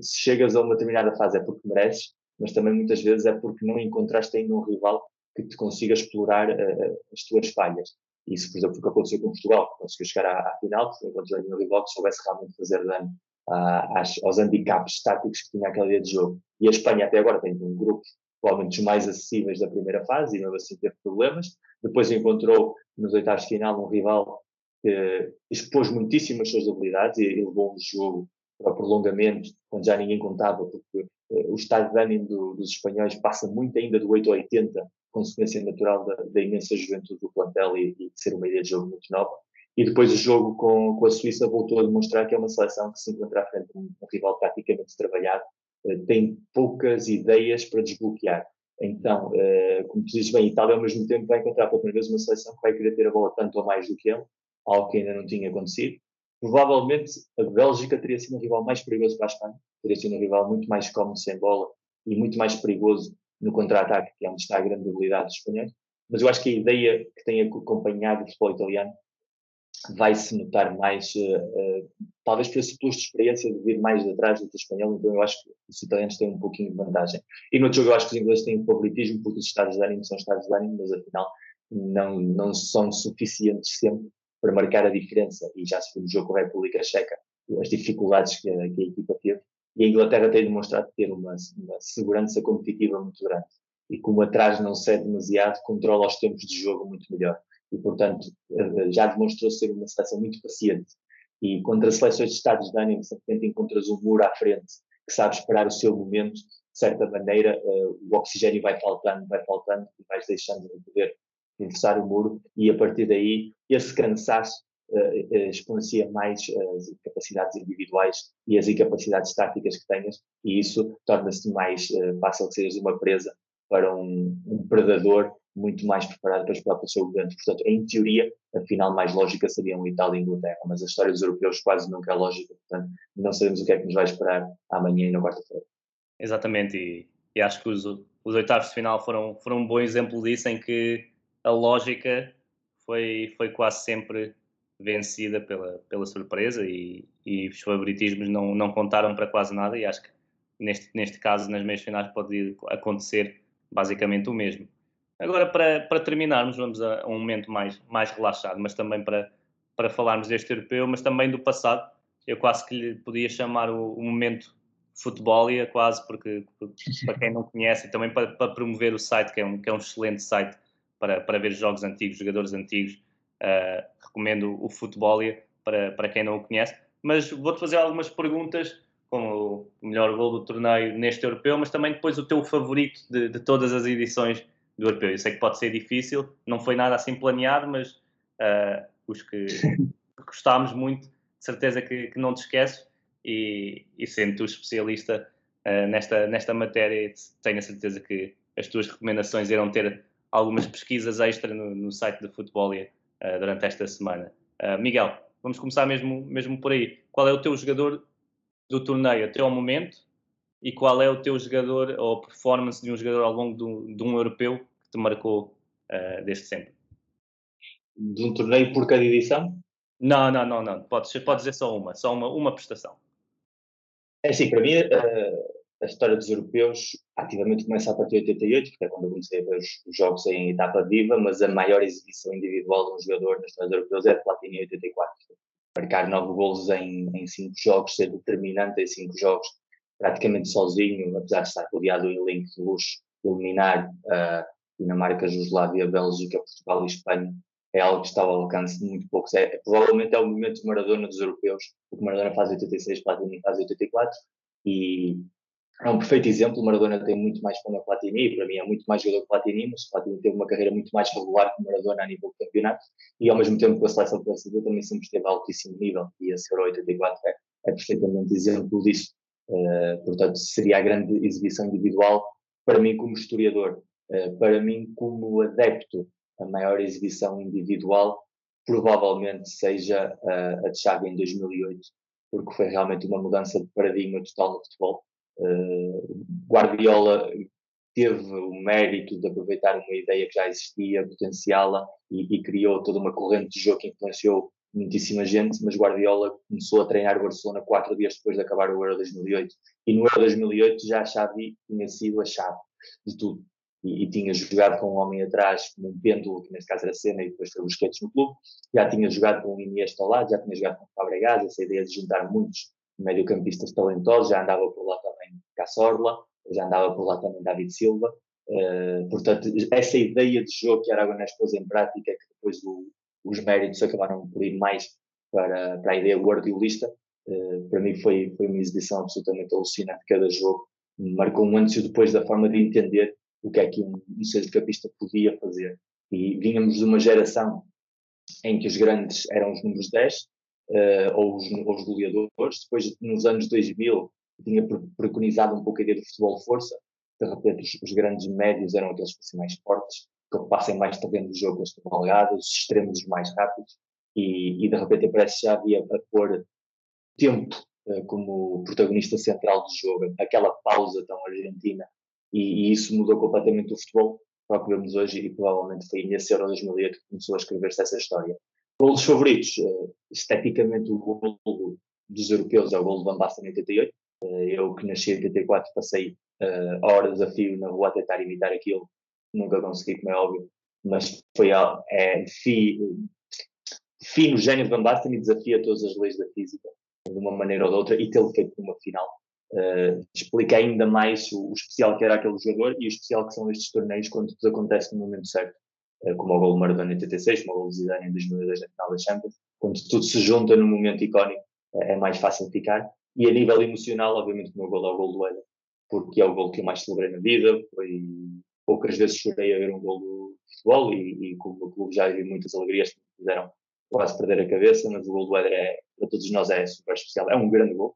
se chegas a uma determinada fase é porque mereces, mas também muitas vezes é porque não encontraste ainda um rival que te consiga explorar as tuas falhas. Isso, por exemplo, foi o que aconteceu com Portugal, que conseguiu chegar à, à final, contra o rival que soubesse realmente fazer dano às, aos handicaps táticos que tinha aquele dia de jogo. E a Espanha até agora tem um grupo provavelmente os mais acessíveis da primeira fase, e mesmo assim teve problemas. Depois encontrou nos oitavos de final um rival que expôs muitíssimo as suas habilidades e, levou um jogo para prolongamento, quando já ninguém contava, porque uh, o estado de ânimo do, dos espanhóis passa muito ainda do 8 ao 80, consequência natural da, da imensa juventude do plantel e, e, ser uma ideia de jogo muito nova. E depois o jogo com, com a Suíça voltou a demonstrar que é uma seleção que se encontra à frente de um, um rival praticamente trabalhado, uh, tem poucas ideias para desbloquear. Então, uh, como tu dizes bem, Itália ao mesmo tempo vai encontrar pela primeira vez uma seleção que vai querer ter a bola tanto ou mais do que ele, algo que ainda não tinha acontecido. Provavelmente a Bélgica teria sido um rival mais perigoso para a Espanha, teria sido um rival muito mais cómodo sem bola e muito mais perigoso no contra-ataque, que é onde está a grande debilidade dos espanhóis. Mas eu acho que a ideia que tem acompanhado o futebol italiano vai se notar mais, uh, uh, talvez por esse plus de experiência de vir mais atrás do espanhol, então eu acho que os italianos têm um pouquinho de vantagem. E no jogo eu acho que os ingleses têm um favoritismo porque os estados de ânimo são estados de ânimo, mas afinal não, não são suficientes sempre para marcar a diferença, e já se viu no jogo com a República Checa, as dificuldades que a, que a equipa teve, e a Inglaterra tem demonstrado ter uma, uma, segurança competitiva muito grande, e como atrás não cede demasiado, controla os tempos de jogo muito melhor, e portanto eh, já demonstrou ser uma seleção muito paciente, e contra seleções de estados de ânimo, sempre encontras um muro à frente, que sabe esperar o seu momento, de certa maneira uh, o oxigênio vai faltando, vai faltando, e vais deixando de poder atravessar o muro. E a partir daí esse cansaço uh, exponencia mais as capacidades individuais e as incapacidades táticas que tenhas. E isso torna-se mais fácil de seres uma presa para um, um, predador muito mais preparado para explorar o seu evento. Portanto, em teoria, a final mais lógica seria um Itália e Inglaterra, mas a história dos europeus quase nunca é lógica, portanto, não sabemos o que é que nos vai esperar amanhã e na quarta-feira. Exatamente, e, e, acho que os, os oitavos de final foram, foram um bom exemplo disso, em que a lógica foi, foi quase sempre vencida pela, pela surpresa e, e os favoritismos não, não contaram para quase nada e acho que neste, neste caso nas meias finais pode acontecer basicamente o mesmo. Agora para, para terminarmos vamos a, um momento mais, mais relaxado, mas também para, para falarmos deste europeu, mas também do passado. Eu quase que lhe podia chamar o, o momento futebolia quase porque, para quem não conhece e também para, para promover o site que é um, que é um excelente site para, para ver jogos antigos, jogadores antigos. Uh, recomendo o Futebolia para, para quem não o conhece. Mas vou-te fazer algumas perguntas, como o melhor gol do torneio neste europeu, mas também depois o teu favorito de, de todas as edições do europeu. Eu sei que pode ser difícil, não foi nada assim planeado, mas uh, os que gostámos muito, de certeza que, que não te esqueces. E, e sendo tu especialista uh, nesta, nesta matéria, tenho a certeza que as tuas recomendações irão ter algumas pesquisas extra no, no site da Futebolia uh, durante esta semana. Uh, Miguel, vamos começar mesmo, mesmo por aí. Qual é o teu jogador do torneio até ao momento e qual é o teu jogador ou performance de um jogador ao longo de, de um europeu te marcou uh, desde sempre? De um torneio por cada edição? Não, não, não, não. Podes, podes dizer só uma, só uma, uma prestação. É assim, para mim, uh, a história dos europeus ativamente começa a partir de 88, porque é quando eu comecei a ver os, jogos em etapa viva, mas a maior exibição individual de um jogador na história dos europeus é de Platini em 84. Marcar nove golos em, em cinco jogos, ser determinante em cinco jogos, praticamente sozinho, apesar de estar rodeado de um elenco de luxo, eliminar uh, Dinamarca, Jugoslávia, Bélgica, Portugal e Espanha, é algo que está ao alcance de muito poucos. É, provavelmente é o momento de Maradona dos europeus, porque Maradona faz 86, Platini faz 84, e é um perfeito exemplo. Maradona tem muito mais fama que Platini, para mim é muito mais jogador que Platini, mas Platini teve uma carreira muito mais regular que Maradona a nível de campeonato e ao mesmo tempo com a seleção brasileira também sempre esteve a altíssimo nível e esse Euro 84 é, é perfeitamente exemplo disso. Uh, portanto, seria a grande exibição individual para mim como historiador, para mim como adepto, a maior exibição individual provavelmente seja uh, a de Xavi em 2008, porque foi realmente uma mudança de paradigma total no futebol Uh, Guardiola teve o mérito de aproveitar uma ideia que já existia, potenciá-la e, e, criou toda uma corrente de jogo que influenciou muitíssima gente, mas Guardiola começou a treinar o Barcelona quatro dias depois de acabar o Euro 2008 e no Euro 2008 já a Xavi tinha sido a chave de tudo. E, e, tinha jogado com um homem atrás, como um pêndulo, que nesse caso era Senna, e depois foi skates no clube. Já tinha jogado com o Iniesta ao lado, já tinha jogado com o Fabregas, essa ideia de juntar muitos mediocampistas talentosos, já andava por lá também Cassorla, já andava por lá também David Silva. Uh, portanto, essa ideia de jogo que Aragonés pôs em prática, que depois o, os méritos acabaram por ir mais para, para a ideia guardiolista, uh, para mim foi, foi uma exibição absolutamente alucinante cada jogo. Marcou um antes e depois da forma de entender o que é que um, um centrocampista podia fazer. E vínhamos de uma geração em que os grandes eram os números 10, uh, eh, ou, os, os goleadores. Depois, nos anos 2000, tinha preconizado um pouco a ideia do futebol força. De repente, os, os grandes médios eram aqueles que fossem mais fortes, que ocupassem mais terreno do jogo, as cavalgadas, os extremos os mais rápidos. E, e de repente aparece já havia a pôr tempo uh, como protagonista central do jogo, aquela pausa tão argentina e, e, isso mudou completamente o futebol para o que vemos hoje e provavelmente foi nesse Euro 2008 que começou a escrever-se essa história. Golos favoritos, uh, esteticamente o gol dos europeus é o gol de Van Basten em 88. Uh, eu que nasci em 84 passei uh, horas a fio na rua a tentar imitar aquilo, nunca consegui, como é óbvio, mas foi é, fi, fino gênio de Van Basten e desafia todas as leis da física de uma maneira ou de outra e tê-lo feito numa final uh, explica ainda mais o, o, especial que era aquele jogador e o especial que são estes torneios quando tudo acontece no momento certo, uh, como o gol de Maradona em 86, como o gol Zidane em 2002 na final da Champions, quando tudo se junta num momento icónico uh, é mais fácil ficar. E a nível emocional, obviamente, o meu gol é o gol do porque é o gol que eu mais celebrei na vida, foi poucas vezes chorei a ver um gol do futebol e, e como o clube já vi muitas alegrias que me fizeram quase perder a cabeça, mas o gol do Éder é, para todos nós é super especial. É um grande gol,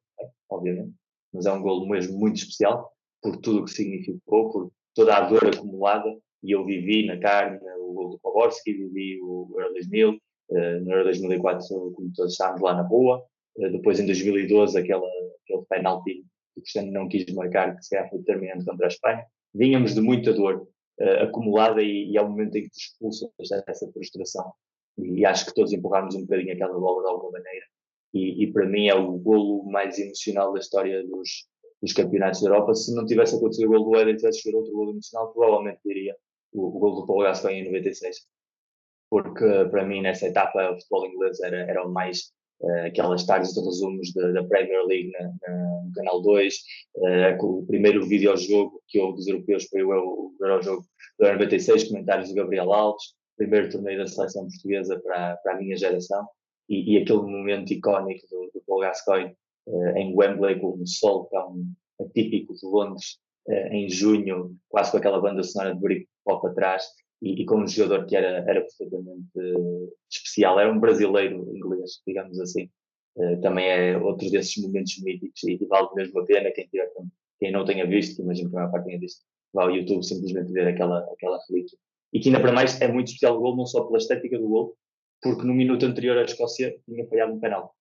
obviamente, mas é um golo mesmo muito especial por tudo o que significou, por toda a dor acumulada. E eu vivi na carne o gol do Poborski, vivi o Euro 2000, uh, eh, no Euro 2004, como todos estávamos lá na boa. Uh, depois, em 2012, aquela, aquele penalti que o Cristiano não quis marcar, que se calhar foi determinante contra a Espanha. Vínhamos de muita dor uh, acumulada e, e é o momento em que te expulsas dessa frustração. E, e acho que todos empurrámos um bocadinho aquela bola de alguma maneira e, e, para mim é o golo mais emocional da história dos, dos campeonatos da Europa. Se não tivesse acontecido o golo do Éden e tivesse sido outro golo emocional, provavelmente diria o, o golo do Paulo Gascoigne em 96. Porque para mim nessa etapa o futebol inglês era, era o mais uh, aquelas tardes de resumos da Premier League na, na, no Canal 2, uh, eh, o primeiro videojogo que houve dos europeus foi o, o Eurojogo do 96, comentários do Gabriel Alves, primeiro torneio da seleção portuguesa para, para a minha geração e, e aquele momento icónico do, do Paul Gascoigne uh, em Wembley com um sol tão atípico de Londres uh, em junho, quase com aquela banda sonora de Britpop atrás e, e com um jogador que era, era perfeitamente especial, era um brasileiro inglês, digamos assim. também é outro desses momentos míticos e, e vale mesmo a pena quem, tiver, quem não tenha visto, imagino que a maior parte tenha visto, vá ao YouTube simplesmente ver aquela, aquela relíquia. E que ainda para mais é muito especial o gol, não só pela estética do gol, porque no minuto anterior a Escócia tinha falhado um penalti.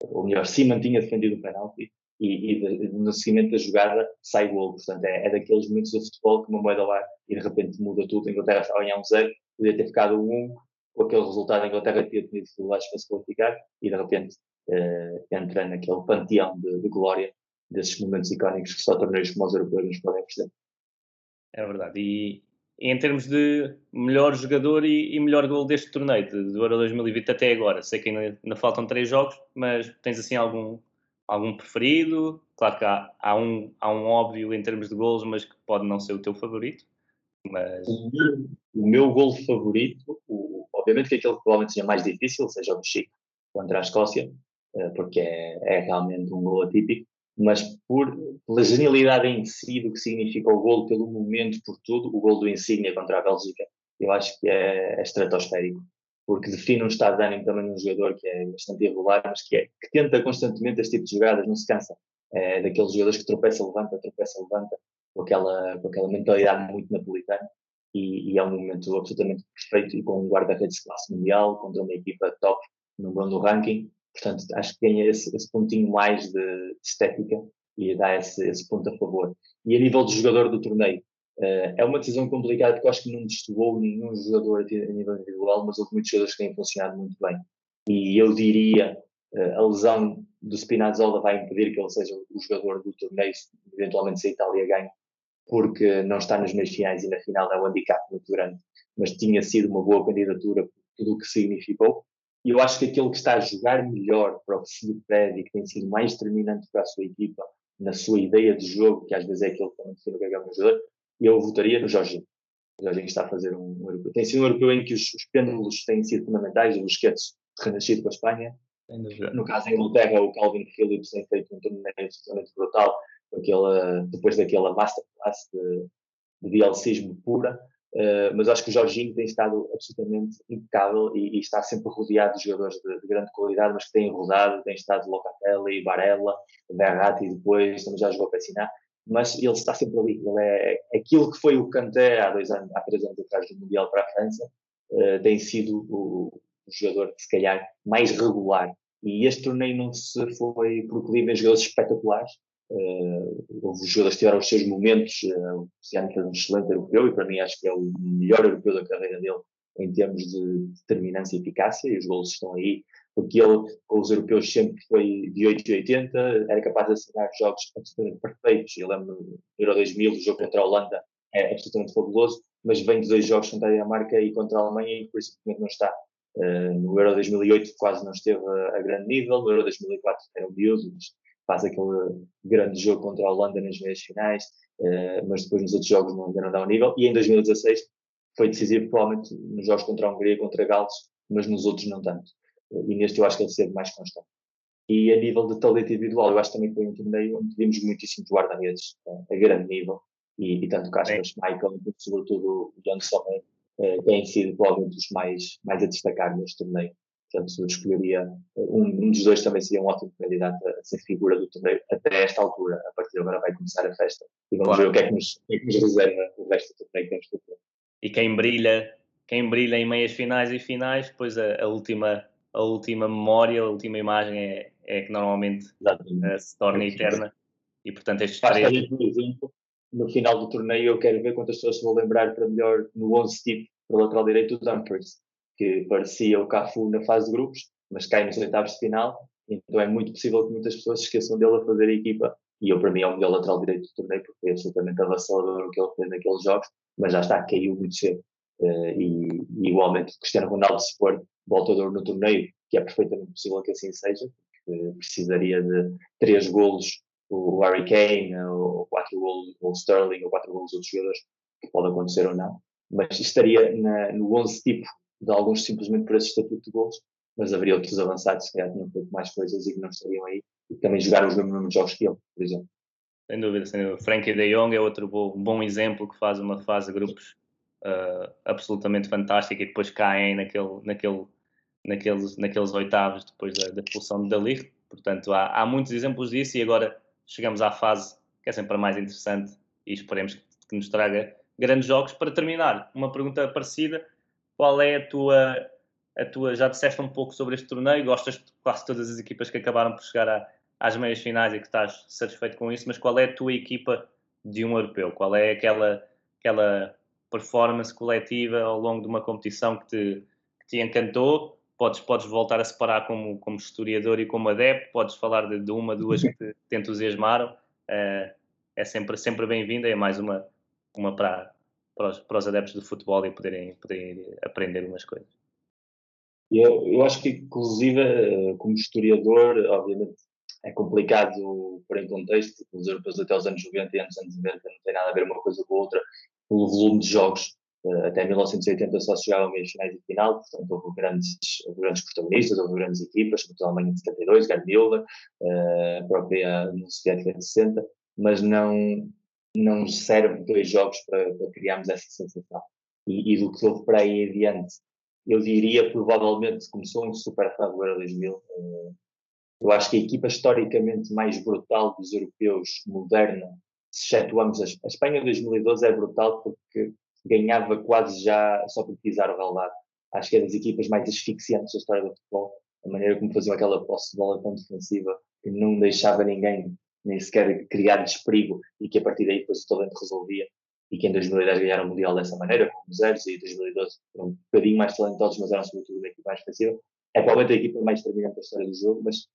Ou melhor, Seaman tinha defendido o penalti e, e no seguimento da jogada sai gol. Portanto, é, é, daqueles momentos do futebol que uma moeda lá e de repente muda tudo. A Inglaterra estava um zero, podia ter ficado um 1, com aquele resultado a Inglaterra tinha tido dificuldades para se qualificar e de repente uh, entra naquele panteão de, de, glória desses momentos icónicos que só torneios como os europeus nos podem oferecer. É verdade. E, em termos de melhor jogador e, e melhor gol deste torneio, de, do Euro 2020 até agora. Sei que ainda, ainda, faltam três jogos, mas tens assim algum, algum preferido? Claro que há, há, um, há um óbvio em termos de gols, mas que pode não ser o teu favorito. Mas... O, meu, gol favorito, o, obviamente que aquele que provavelmente seja mais difícil, seja o Chico contra a Escócia, eh, porque é, é realmente um gol atípico mas por, pela genialidade em si do que significa o golo, pelo momento, por tudo, o golo do Insigne contra a Bélgica, eu acho que é, é estratosférico, porque define um estado de ânimo também num jogador que é bastante irregular, mas que, é, que tenta constantemente este tipo de jogadas, não se cansa. É daqueles jogadores que tropeça, levanta, tropeça, levanta, com aquela, com aquela mentalidade muito napolitana. E, e é um momento absolutamente perfeito e com um guarda-redes de classe mundial contra uma equipa top no mundo ranking Portanto, acho que ganha esse, esse pontinho mais de estética e dá esse, esse, ponto a favor. E a nível de jogador do torneio, uh, é uma decisão complicada porque eu acho que não destoou nenhum jogador a nível individual, mas houve muitos jogadores que têm funcionado muito bem. E eu diria, uh, a lesão do Spinazzola vai impedir que ele seja o jogador do torneio, eventualmente se a Itália ganha. porque não está nas meias finais e na final é um handicap muito grande, mas tinha sido uma boa candidatura por tudo o que significou. E eu acho que aquele que está a jogar melhor para o Felipe Prédio, que tem sido mais determinante para a sua equipa, na sua ideia de jogo, que às vezes é aquele que também define o que é, um jogador, eu votaria no Jorginho. O Jorginho está a fazer um, um europeu. Tem sido um europeu em que os, os pêndulos têm sido fundamentais, o Busquets renascido com a Espanha. No caso, em Inglaterra, o Calvin Phillips tem feito um torneio absolutamente brutal, aquele, depois daquela masterclass de, de dialcismo pura. Uh, mas acho que o Jorginho tem estado absolutamente impecável e, e está sempre rodeado de jogadores de, de, grande qualidade, mas que têm rodado, tem estado Locatelli, Varela, Verratti depois, também já jogou para assinar, mas ele está sempre ali. Ele é, é aquilo que foi o Kanté há dois anos, há três anos atrás do Mundial para a França, uh, tem sido o, o jogador se calhar mais regular. E este torneio não se foi proclive em jogadores espetaculares. Uh, houve jogadores tiveram os seus momentos. Uh, o Cristiano fez um excelente europeu e para mim acho que é o melhor europeu da carreira dele em termos de determinância e eficácia. E os golos estão aí, porque ele, com os europeus, sempre foi de 8 e 80, era capaz de assinar jogos absolutamente perfeitos. Eu lembro no Euro 2000, o jogo contra a Holanda é absolutamente fabuloso, mas vem de dois jogos contra a Dinamarca e contra a Alemanha e por isso não está. Uh, no Euro 2008 quase não esteve a, a, grande nível, no Euro 2004 era um miúdo, faz aquele grande jogo contra a Holanda nas meias finais, uh, mas depois nos outros jogos não, ainda não dá um nível. E em 2016 foi decisivo, provavelmente, nos jogos contra a Hungria contra a Gales, mas nos outros não tanto. Uh, e neste eu acho que ele esteve mais constante. E a nível de talento individual, eu acho que também foi um torneio onde vimos muitíssimo guarda-redes a grande nível, e, e tanto Caspas, Michael, sobretudo o Jan Sommer, eh, têm sido provavelmente os mais, mais a destacar neste torneio. Portanto, eu escolheria um, um, dos dois também seria um ótimo candidato a ser figura do torneio até esta altura. A partir de agora vai começar a festa e vamos claro. ver o que, é que, nos, o que é que nos reserva o resto do torneio que temos ter. E quem brilha, quem brilha em meias finais e finais, depois a, a última, a última memória, a última imagem é, é que normalmente uh, se torna eterna. E portanto estes três. Por exemplo, no final do torneio eu quero ver quantas pessoas se vão lembrar para melhor no 11 tipo para o lateral direito o Dumfries, que parecia o Cafu na fase de grupos, mas cai nos oitavos de final, então é muito possível que muitas pessoas esqueçam dele a fazer a equipa, e eu para mim é o melhor lateral direito do torneio, porque é absolutamente avassalador o que ele fez naqueles jogos, mas já está, caiu muito cedo. Uh, e, e, igualmente Cristiano Ronaldo se for voltador no torneio, que é perfeitamente possível que assim seja, porque precisaria de três golos o Harry Kane, ou quatro golos, ou Sterling, ou quatro golos outros jogadores, que pode acontecer ou não, mas estaria na, no 11 tipo de alguns simplesmente por esse estatuto de golos, mas haveria outros avançados que calhar tinham feito mais coisas e que não estariam aí, e que também jogaram os mesmos jogos que ele, por exemplo. Sem dúvida, sem dúvida. Frankie de Jong é outro bom, bom exemplo que faz uma fase de grupos uh, absolutamente fantástica e depois caem naquele, naquele, naqueles, naqueles oitavos depois da, da expulsão da Liga. Portanto, há, há muitos exemplos disso e agora chegamos à fase que é sempre a mais interessante e esperemos que nos traga grandes jogos. Para terminar, uma pergunta parecida: qual é a tua, a tua. Já disseste um pouco sobre este torneio, gostas de quase todas as equipas que acabaram por chegar a, às meias finais e que estás satisfeito com isso, mas qual é a tua equipa de um europeu? Qual é aquela, aquela performance coletiva ao longo de uma competição que te, que te encantou? podes, podes voltar a separar como, como historiador e como adepto, podes falar de, de uma, duas que te, te entusiasmaram, uh, é sempre, sempre bem-vinda, é mais uma, uma para, para, os, para os adeptos de futebol e poderem, poderem aprender umas coisas. Eu, eu acho que, inclusive, eh, como historiador, obviamente é complicado pôr em contexto, porque os europeus até os anos 90 e anos 90 não tem nada a ver uma coisa com a outra, pelo volume de jogos eh, até 1980 só se jogavam meias finais e final, portanto houve grandes, houve grandes protagonistas, houve grandes equipas, como a Alemanha de 72, Gerd Müller, uh, a própria União Soviética de 60, mas não, não serve dois jogos para, para criarmos essa sensação. E, e, do que houve para aí adiante, eu diria provavelmente começou um super do Euro 2000. Uh, eu acho que a equipa historicamente mais brutal dos europeus moderna, se excetuamos a, Espanha de 2012 é brutal porque ganhava quase já só por pisar o relvado. Acho que é das equipas mais asfixiantes da história do futebol. A maneira como faziam aquela posse de bola tão defensiva que não deixava ninguém nem sequer criar perigo e que a partir daí depois o talento resolvia. E que em 2010 ganharam o Mundial dessa maneira, com os Zeros, e em 2012 foram um bocadinho mais talentosos, mas eram sobretudo uma equipa mais defensiva. É provavelmente a equipa mais determinante da história do jogo, mas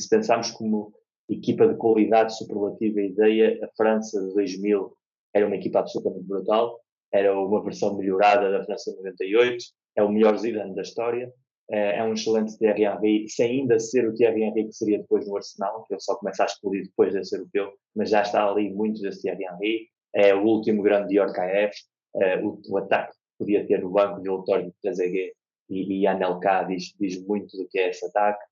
se pensarmos como equipa de qualidade superlativa e ideia, a França de 2000 era uma equipa absolutamente brutal, era uma versão melhorada da França 98, é o melhor Zidane da história, é um excelente Thierry Henry, sem ainda ser o Thierry Henry que seria depois no Arsenal, que ele só começa a explodir depois de ser europeu, mas já está ali muito desse Thierry Henry, é o último grande Dior KF, é, o, o, ataque que podia ter no banco de de Trezeguet e, e Anelka diz, diz muito do que é esse ataque.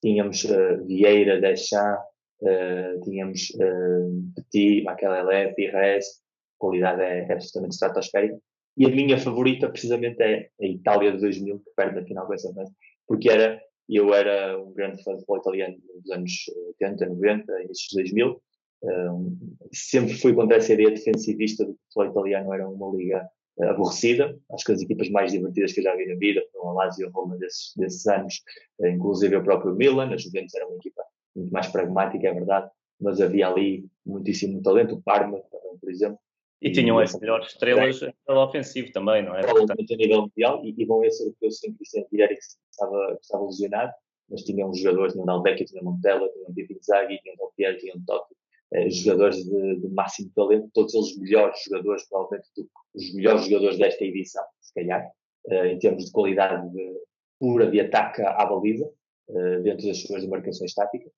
Tínhamos uh, Vieira, Deschamps, uh, tínhamos uh, Petit, Makelele, Pires, a qualidade é, é absolutamente estratosférica. E a minha favorita, precisamente, é a Itália de 2000, que perde na final com essa França, porque era, eu era um grande fã de futebol italiano nos anos 80, 90, inícios de 2000. Um, sempre fui contra essa ideia defensivista de que o futebol italiano era uma liga uh, aborrecida. Acho que as equipas mais divertidas que eu já vi na vida foram a Lazio e a Roma desses, desses anos, uh, inclusive o próprio Milan. A Juventus era uma equipa muito mais pragmática, é verdade, mas havia ali muitíssimo talento. O Parma, por exemplo. E tinham as melhores estrelas a nível ofensivo também, não é? Provavelmente a nível mundial, e, e vão esse europeu sem Cristiano Vieira, que estava, estava lesionado, mas tinham jogadores, tinham Dalbeck, tinham Montella, tinham Pipi Zaghi, tinham Topier, tinham Totti, eh, jogadores de, de, máximo talento, todos eles melhores jogadores, provavelmente os melhores jogadores desta edição, se calhar, eh, em termos de qualidade de, pura de ataque à baliza, eh, dentro das suas demarcações táticas.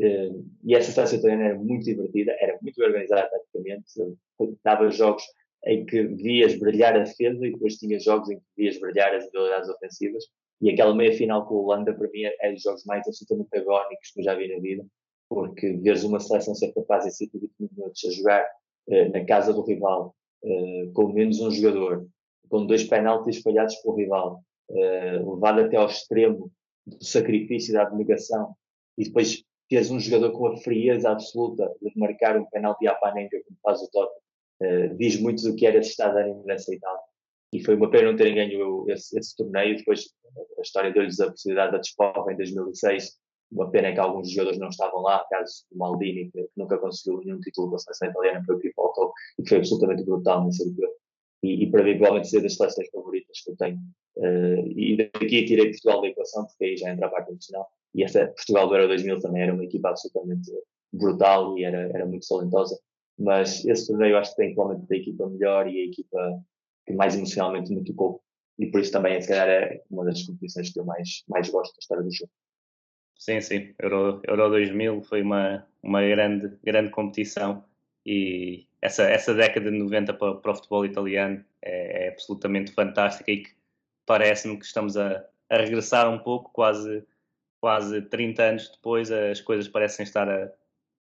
Eh, e essa seleção italiana era muito divertida, era muito organizada taticamente, dava jogos em que vias brilhar a defesa e depois tinha jogos em que vias brilhar as habilidades ofensivas. E aquela meia final com a Holanda, para mim, é dos jogos mais absolutamente agónicos que eu já vi na vida, porque veres uma seleção ser capaz em 120 minutos a jogar eh, na casa do rival, eh, com menos um jogador, com dois penaltis falhados pelo rival, levado até ao extremo do sacrifício da abnegação, e depois teres um jogador com a frieza absoluta de marcar um penalti à Panenka, como faz o Tottenham, uh, diz muito do que era esse estado de ânimo inaceitável. E foi uma pena não terem ganho esse, esse torneio. Depois, a história deu-lhes a possibilidade da despoja em 2006. Uma pena é que alguns jogadores não estavam lá, caso do Maldini, que, nunca conseguiu nenhum título com a seleção italiana, foi o que faltou e que foi absolutamente brutal nesse europeu. E, e para mim, provavelmente, ser das seleções favoritas que eu tenho. Uh, e daqui tirei Portugal da equação, porque aí já entra a parte emocional e essa Portugal do Euro 2000 também era uma equipa absolutamente brutal e era, era muito talentosa. Mas esse torneio acho que tem claramente a equipa melhor e a equipa que mais emocionalmente me tocou. E por isso também, se calhar, é uma das competições que eu mais, mais gosto da história do jogo. Sim, sim. Euro, Euro 2000 foi uma, uma grande, grande competição e essa, essa década de 90 para, para o futebol italiano é, é absolutamente fantástica e parece-me que estamos a, a regressar um pouco, quase quase 30 anos depois, as coisas parecem estar a,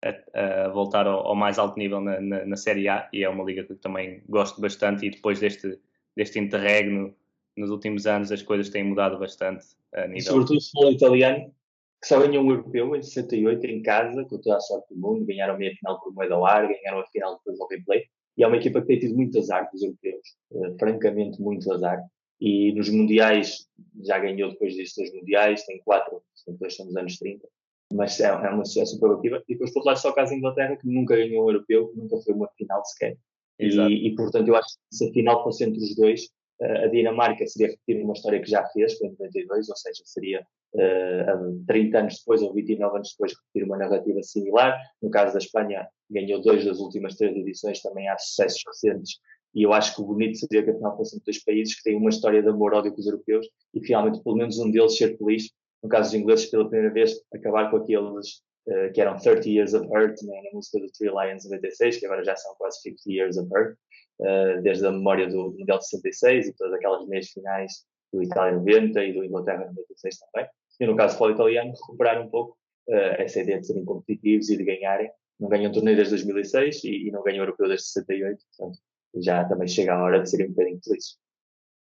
a, a voltar ao, ao, mais alto nível na, na, na, Série A e é uma liga que também gosto bastante. E depois deste, deste interregno nos últimos anos, as coisas têm mudado bastante a nível. Sobretudo o futebol italiano, que só ganhou um europeu em 68 em casa, com toda a sorte do mundo, ganharam a meia final por moeda ao ar, ganharam a final depois ao replay. E é uma equipa que tem tido muito azar dos europeus, uh, francamente muito azar e nos mundiais já ganhou depois disso dois mundiais, tem quatro, depois estamos nos anos 30, mas é, é uma sucesso superlativa. E depois, por outro lado, só caso a Inglaterra, que nunca ganhou um europeu, nunca foi uma final sequer. E, e, portanto, eu acho que se a final fosse entre os dois, uh, a Dinamarca seria repetir uma história que já fez, foi em 92, ou seja, seria uh, 30 anos depois ou 29 anos depois repetir uma narrativa similar. No caso da Espanha, ganhou dois das últimas três edições, também há sucessos recentes e eu acho que o bonito seria que afinal fossem dois países que têm uma história de amor-ódio com os europeus e finalmente pelo menos um deles ser feliz. No caso dos ingleses, pela primeira vez, acabar com aqueles uh, que eram 30 Years of Earth, né, na música do Three Lions 96, que agora já são quase 50 Years of Earth, uh, desde a memória do, do Mundial de 66 e todas aquelas meias finais do Itália 90 e do Inglaterra 96 também. E no caso do italiano, recuperar um pouco uh, essa ideia de serem competitivos e de ganharem. Não ganham torneio desde 2006 e, e não ganham europeu desde 68, portanto, já também chega a hora de ser um bocadinho.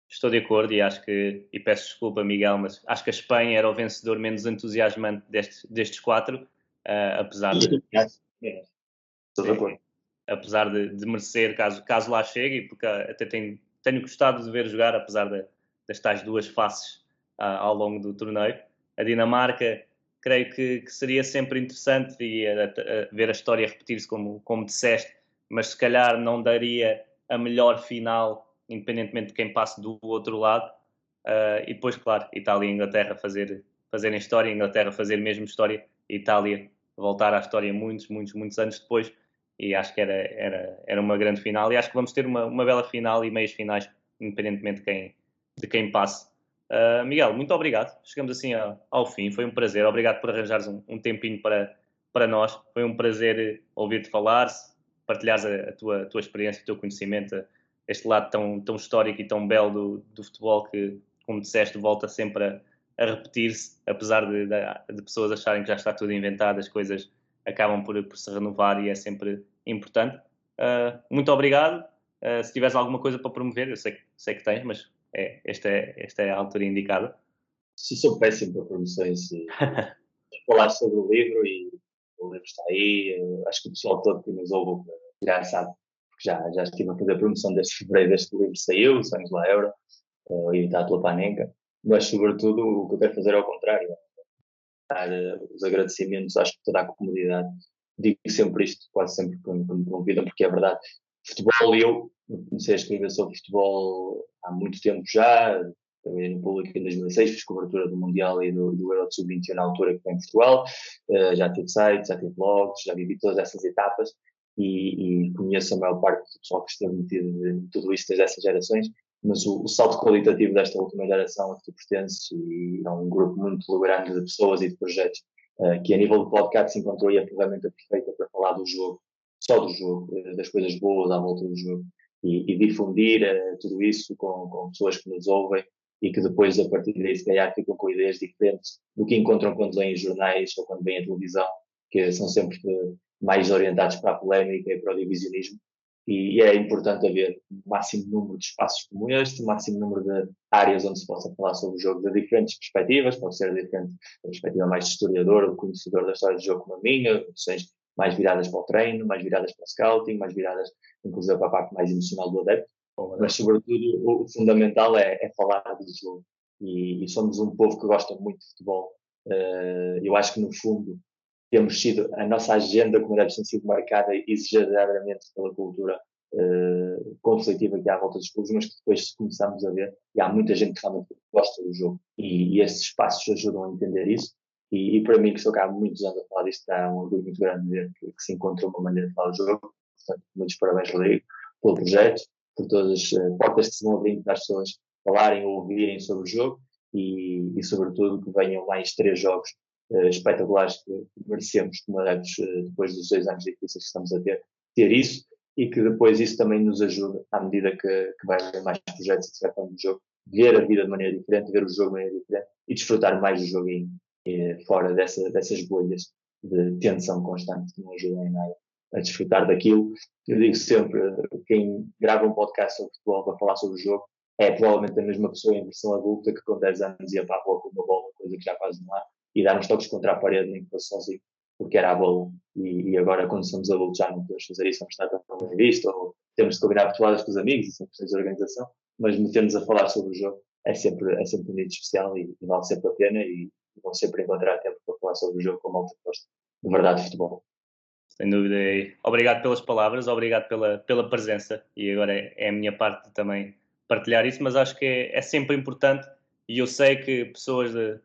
Estou de acordo e acho que, e peço desculpa, Miguel, mas acho que a Espanha era o vencedor menos entusiasmante destes, destes quatro, uh, apesar de. Estou de acordo. Apesar de, de, merecer, caso, caso lá chegue, porque até tenho, tenho gostado de ver jogar, apesar de, das tais duas faces uh, ao longo do torneio. A Dinamarca, creio que, que seria sempre interessante e a, a, ver a história repetir-se como, como disseste, mas se calhar não daria a melhor final, independentemente de quem passe do outro lado. Uh, e depois, claro, Itália e Inglaterra fazer, fazerem história, Inglaterra fazer mesmo história, Itália voltar à história muitos, muitos, muitos anos depois. e acho que era, era, era uma grande final e acho que vamos ter uma, uma bela final e meias finais, independentemente de quem, de quem passe. Uh, Miguel, muito obrigado. Chegamos assim ao, ao, fim. Foi um prazer. Obrigado por arranjares um, um tempinho para, para nós. Foi um prazer ouvir-te falar, partilhares a, a, tua, a tua experiência, o teu conhecimento, este lado tão, tão histórico e tão belo do, do futebol que, como disseste, volta sempre a, a repetir-se, apesar de, de, de, pessoas acharem que já está tudo inventado, as coisas acabam por, por se renovar e é sempre importante. Uh, muito obrigado. Uh, se tiveres alguma coisa para promover, eu sei, sei que tens, mas é, esta, é, esta é a altura indicada. Se sou péssimo para promoções e falar sobre o livro e o livro está aí, acho que o pessoal todo que nos ouve já sabe, porque já, já estive a fazer a promoção desde fevereiro deste livro saiu, Sonhos lá Euro, uh, editado pela Panenka, mas sobretudo o que eu quero fazer é ao contrário, dar uh, os agradecimentos, acho que toda a comunidade, digo sempre isto, quase sempre que me convidam, porque é verdade, futebol eu comecei a escrever sobre futebol há muito tempo já, trabalhei no público em 2006, fiz cobertura do Mundial e do, do Euro Sub-21 na altura que foi em Portugal, uh, já tive sites, já tive blogs, já vivi todas essas etapas e, e conheço a maior parte do pessoal que esteve metido em tudo isso desde essas gerações, mas o, o, salto qualitativo desta última geração a que tu e é um grupo muito grande de pessoas e de projetos uh, que a nível de podcast se encontrou aí a ferramenta perfeita para falar do jogo, só do jogo, uh, das coisas boas à volta do jogo e, e difundir uh, tudo isso com, com, pessoas que nos ouvem e que depois, a partir daí, se calhar, ficam com ideias diferentes do que encontram quando leem jornais ou quando veem a televisão, que são sempre mais orientados para a polémica e para o divisionismo. E, é importante haver o máximo número de espaços como este, o máximo número de áreas onde se possa falar sobre o jogo de diferentes perspectivas, pode ser diferente a perspectiva mais de historiador, de conhecedor da história do jogo como a minha, opções mais viradas para o treino, mais viradas para o scouting, mais viradas inclusive para a parte mais emocional do adepto, mas sobretudo o fundamental é, é falar do jogo. E, e, somos um povo que gosta muito de futebol. Uh, eu acho que no fundo temos sido, a nossa agenda como deve ter sido marcada exageradamente pela cultura uh, conflitiva que há à volta dos clubes, mas que depois começamos a ver, e há muita gente que realmente gosta do jogo. E, e esses espaços ajudam a entender isso. E, e, para mim, que estou cá há muitos anos a falar disto, dá um orgulho muito grande ver que, que se encontrou uma maneira de falar do jogo. Portanto, muitos parabéns, Rodrigo, pelo projeto, por todas as uh, portas que se vão abrindo para as pessoas falarem ou ouvirem sobre o jogo e, e sobretudo, que venham mais três jogos uh, espetaculares que merecemos como adeptos uh, depois dos dois anos difíceis que estamos a ter, ter isso e que depois isso também nos ajuda à medida que, que vai haver mais projetos e se vai do jogo, ver a vida de maneira diferente, ver o jogo de maneira diferente e desfrutar mais do joguinho fora dessa, dessas bolhas de tensão constante que não ajudam em nada a desfrutar daquilo. Eu digo sempre, quem grava um podcast sobre futebol para falar sobre o jogo é provavelmente a mesma pessoa em versão adulta que com 10 anos ia para a rua com uma bola, coisa que já quase não há, e dar uns toques contra a parede nem que sozinho, porque era a bola. E, e, agora, quando somos adultos, já não podemos fazer isso, vamos estar tão bem visto, ou temos de combinar portuadas com os amigos, e sempre de organização, mas metemos a falar sobre o jogo é sempre, é sempre um dia especial e, e, vale sempre a pena e, vão sempre encontrar tempo para falar sobre o jogo com a malta que gosta de verdade de futebol. Sem dúvida. Obrigado pelas palavras, obrigado pela, pela presença e agora é, é a minha parte também partilhar isso, mas acho que é, é, sempre importante e eu sei que pessoas de,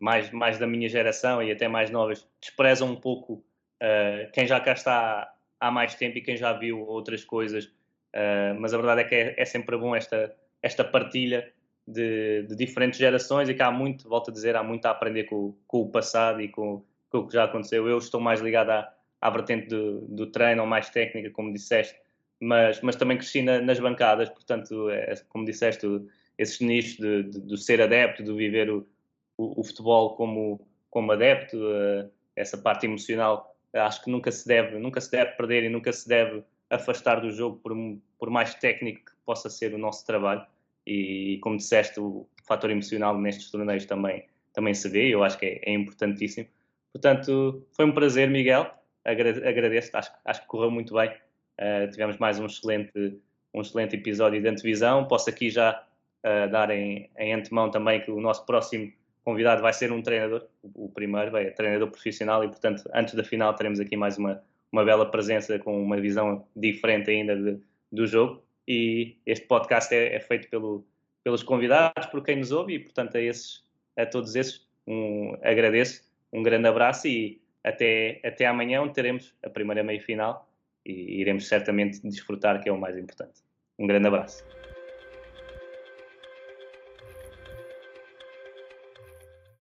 mais, mais da minha geração e até mais novas desprezam um pouco uh, quem já cá está há mais tempo e quem já viu outras coisas, uh, mas a verdade é que é, é, sempre bom esta, esta partilha de, de, diferentes gerações e que há muito, volto a dizer, há muito a aprender com, com o passado e com, com o que já aconteceu. Eu estou mais ligado à à vertente do, do treino ou mais técnica, como disseste, mas, mas também cresci na, nas bancadas, portanto, é, como disseste, esses nichos de, de, de, ser adepto, de viver o, o, o futebol como, como adepto, uh, essa parte emocional, acho que nunca se deve, nunca se deve perder e nunca se deve afastar do jogo por, por mais técnico que possa ser o nosso trabalho. E, como disseste, o fator emocional nestes torneios também, também se vê, eu acho que é, é importantíssimo. Portanto, foi um prazer, Miguel agradeço, acho, acho que correu muito bem. Uh, tivemos mais um excelente, um excelente episódio de antevisão. Posso aqui já uh, dar em, em antemão também que o nosso próximo convidado vai ser um treinador, o, primeiro, vai, treinador profissional, e portanto, antes da final, teremos aqui mais uma, uma bela presença com uma visão diferente ainda de, do jogo. E este podcast é, é, feito pelo, pelos convidados, por quem nos ouve, e portanto, a, esses, a todos esses, um, agradeço, um grande abraço e até, até amanhã, onde teremos a primeira meia-final e iremos certamente desfrutar, que é o mais importante. Um grande abraço.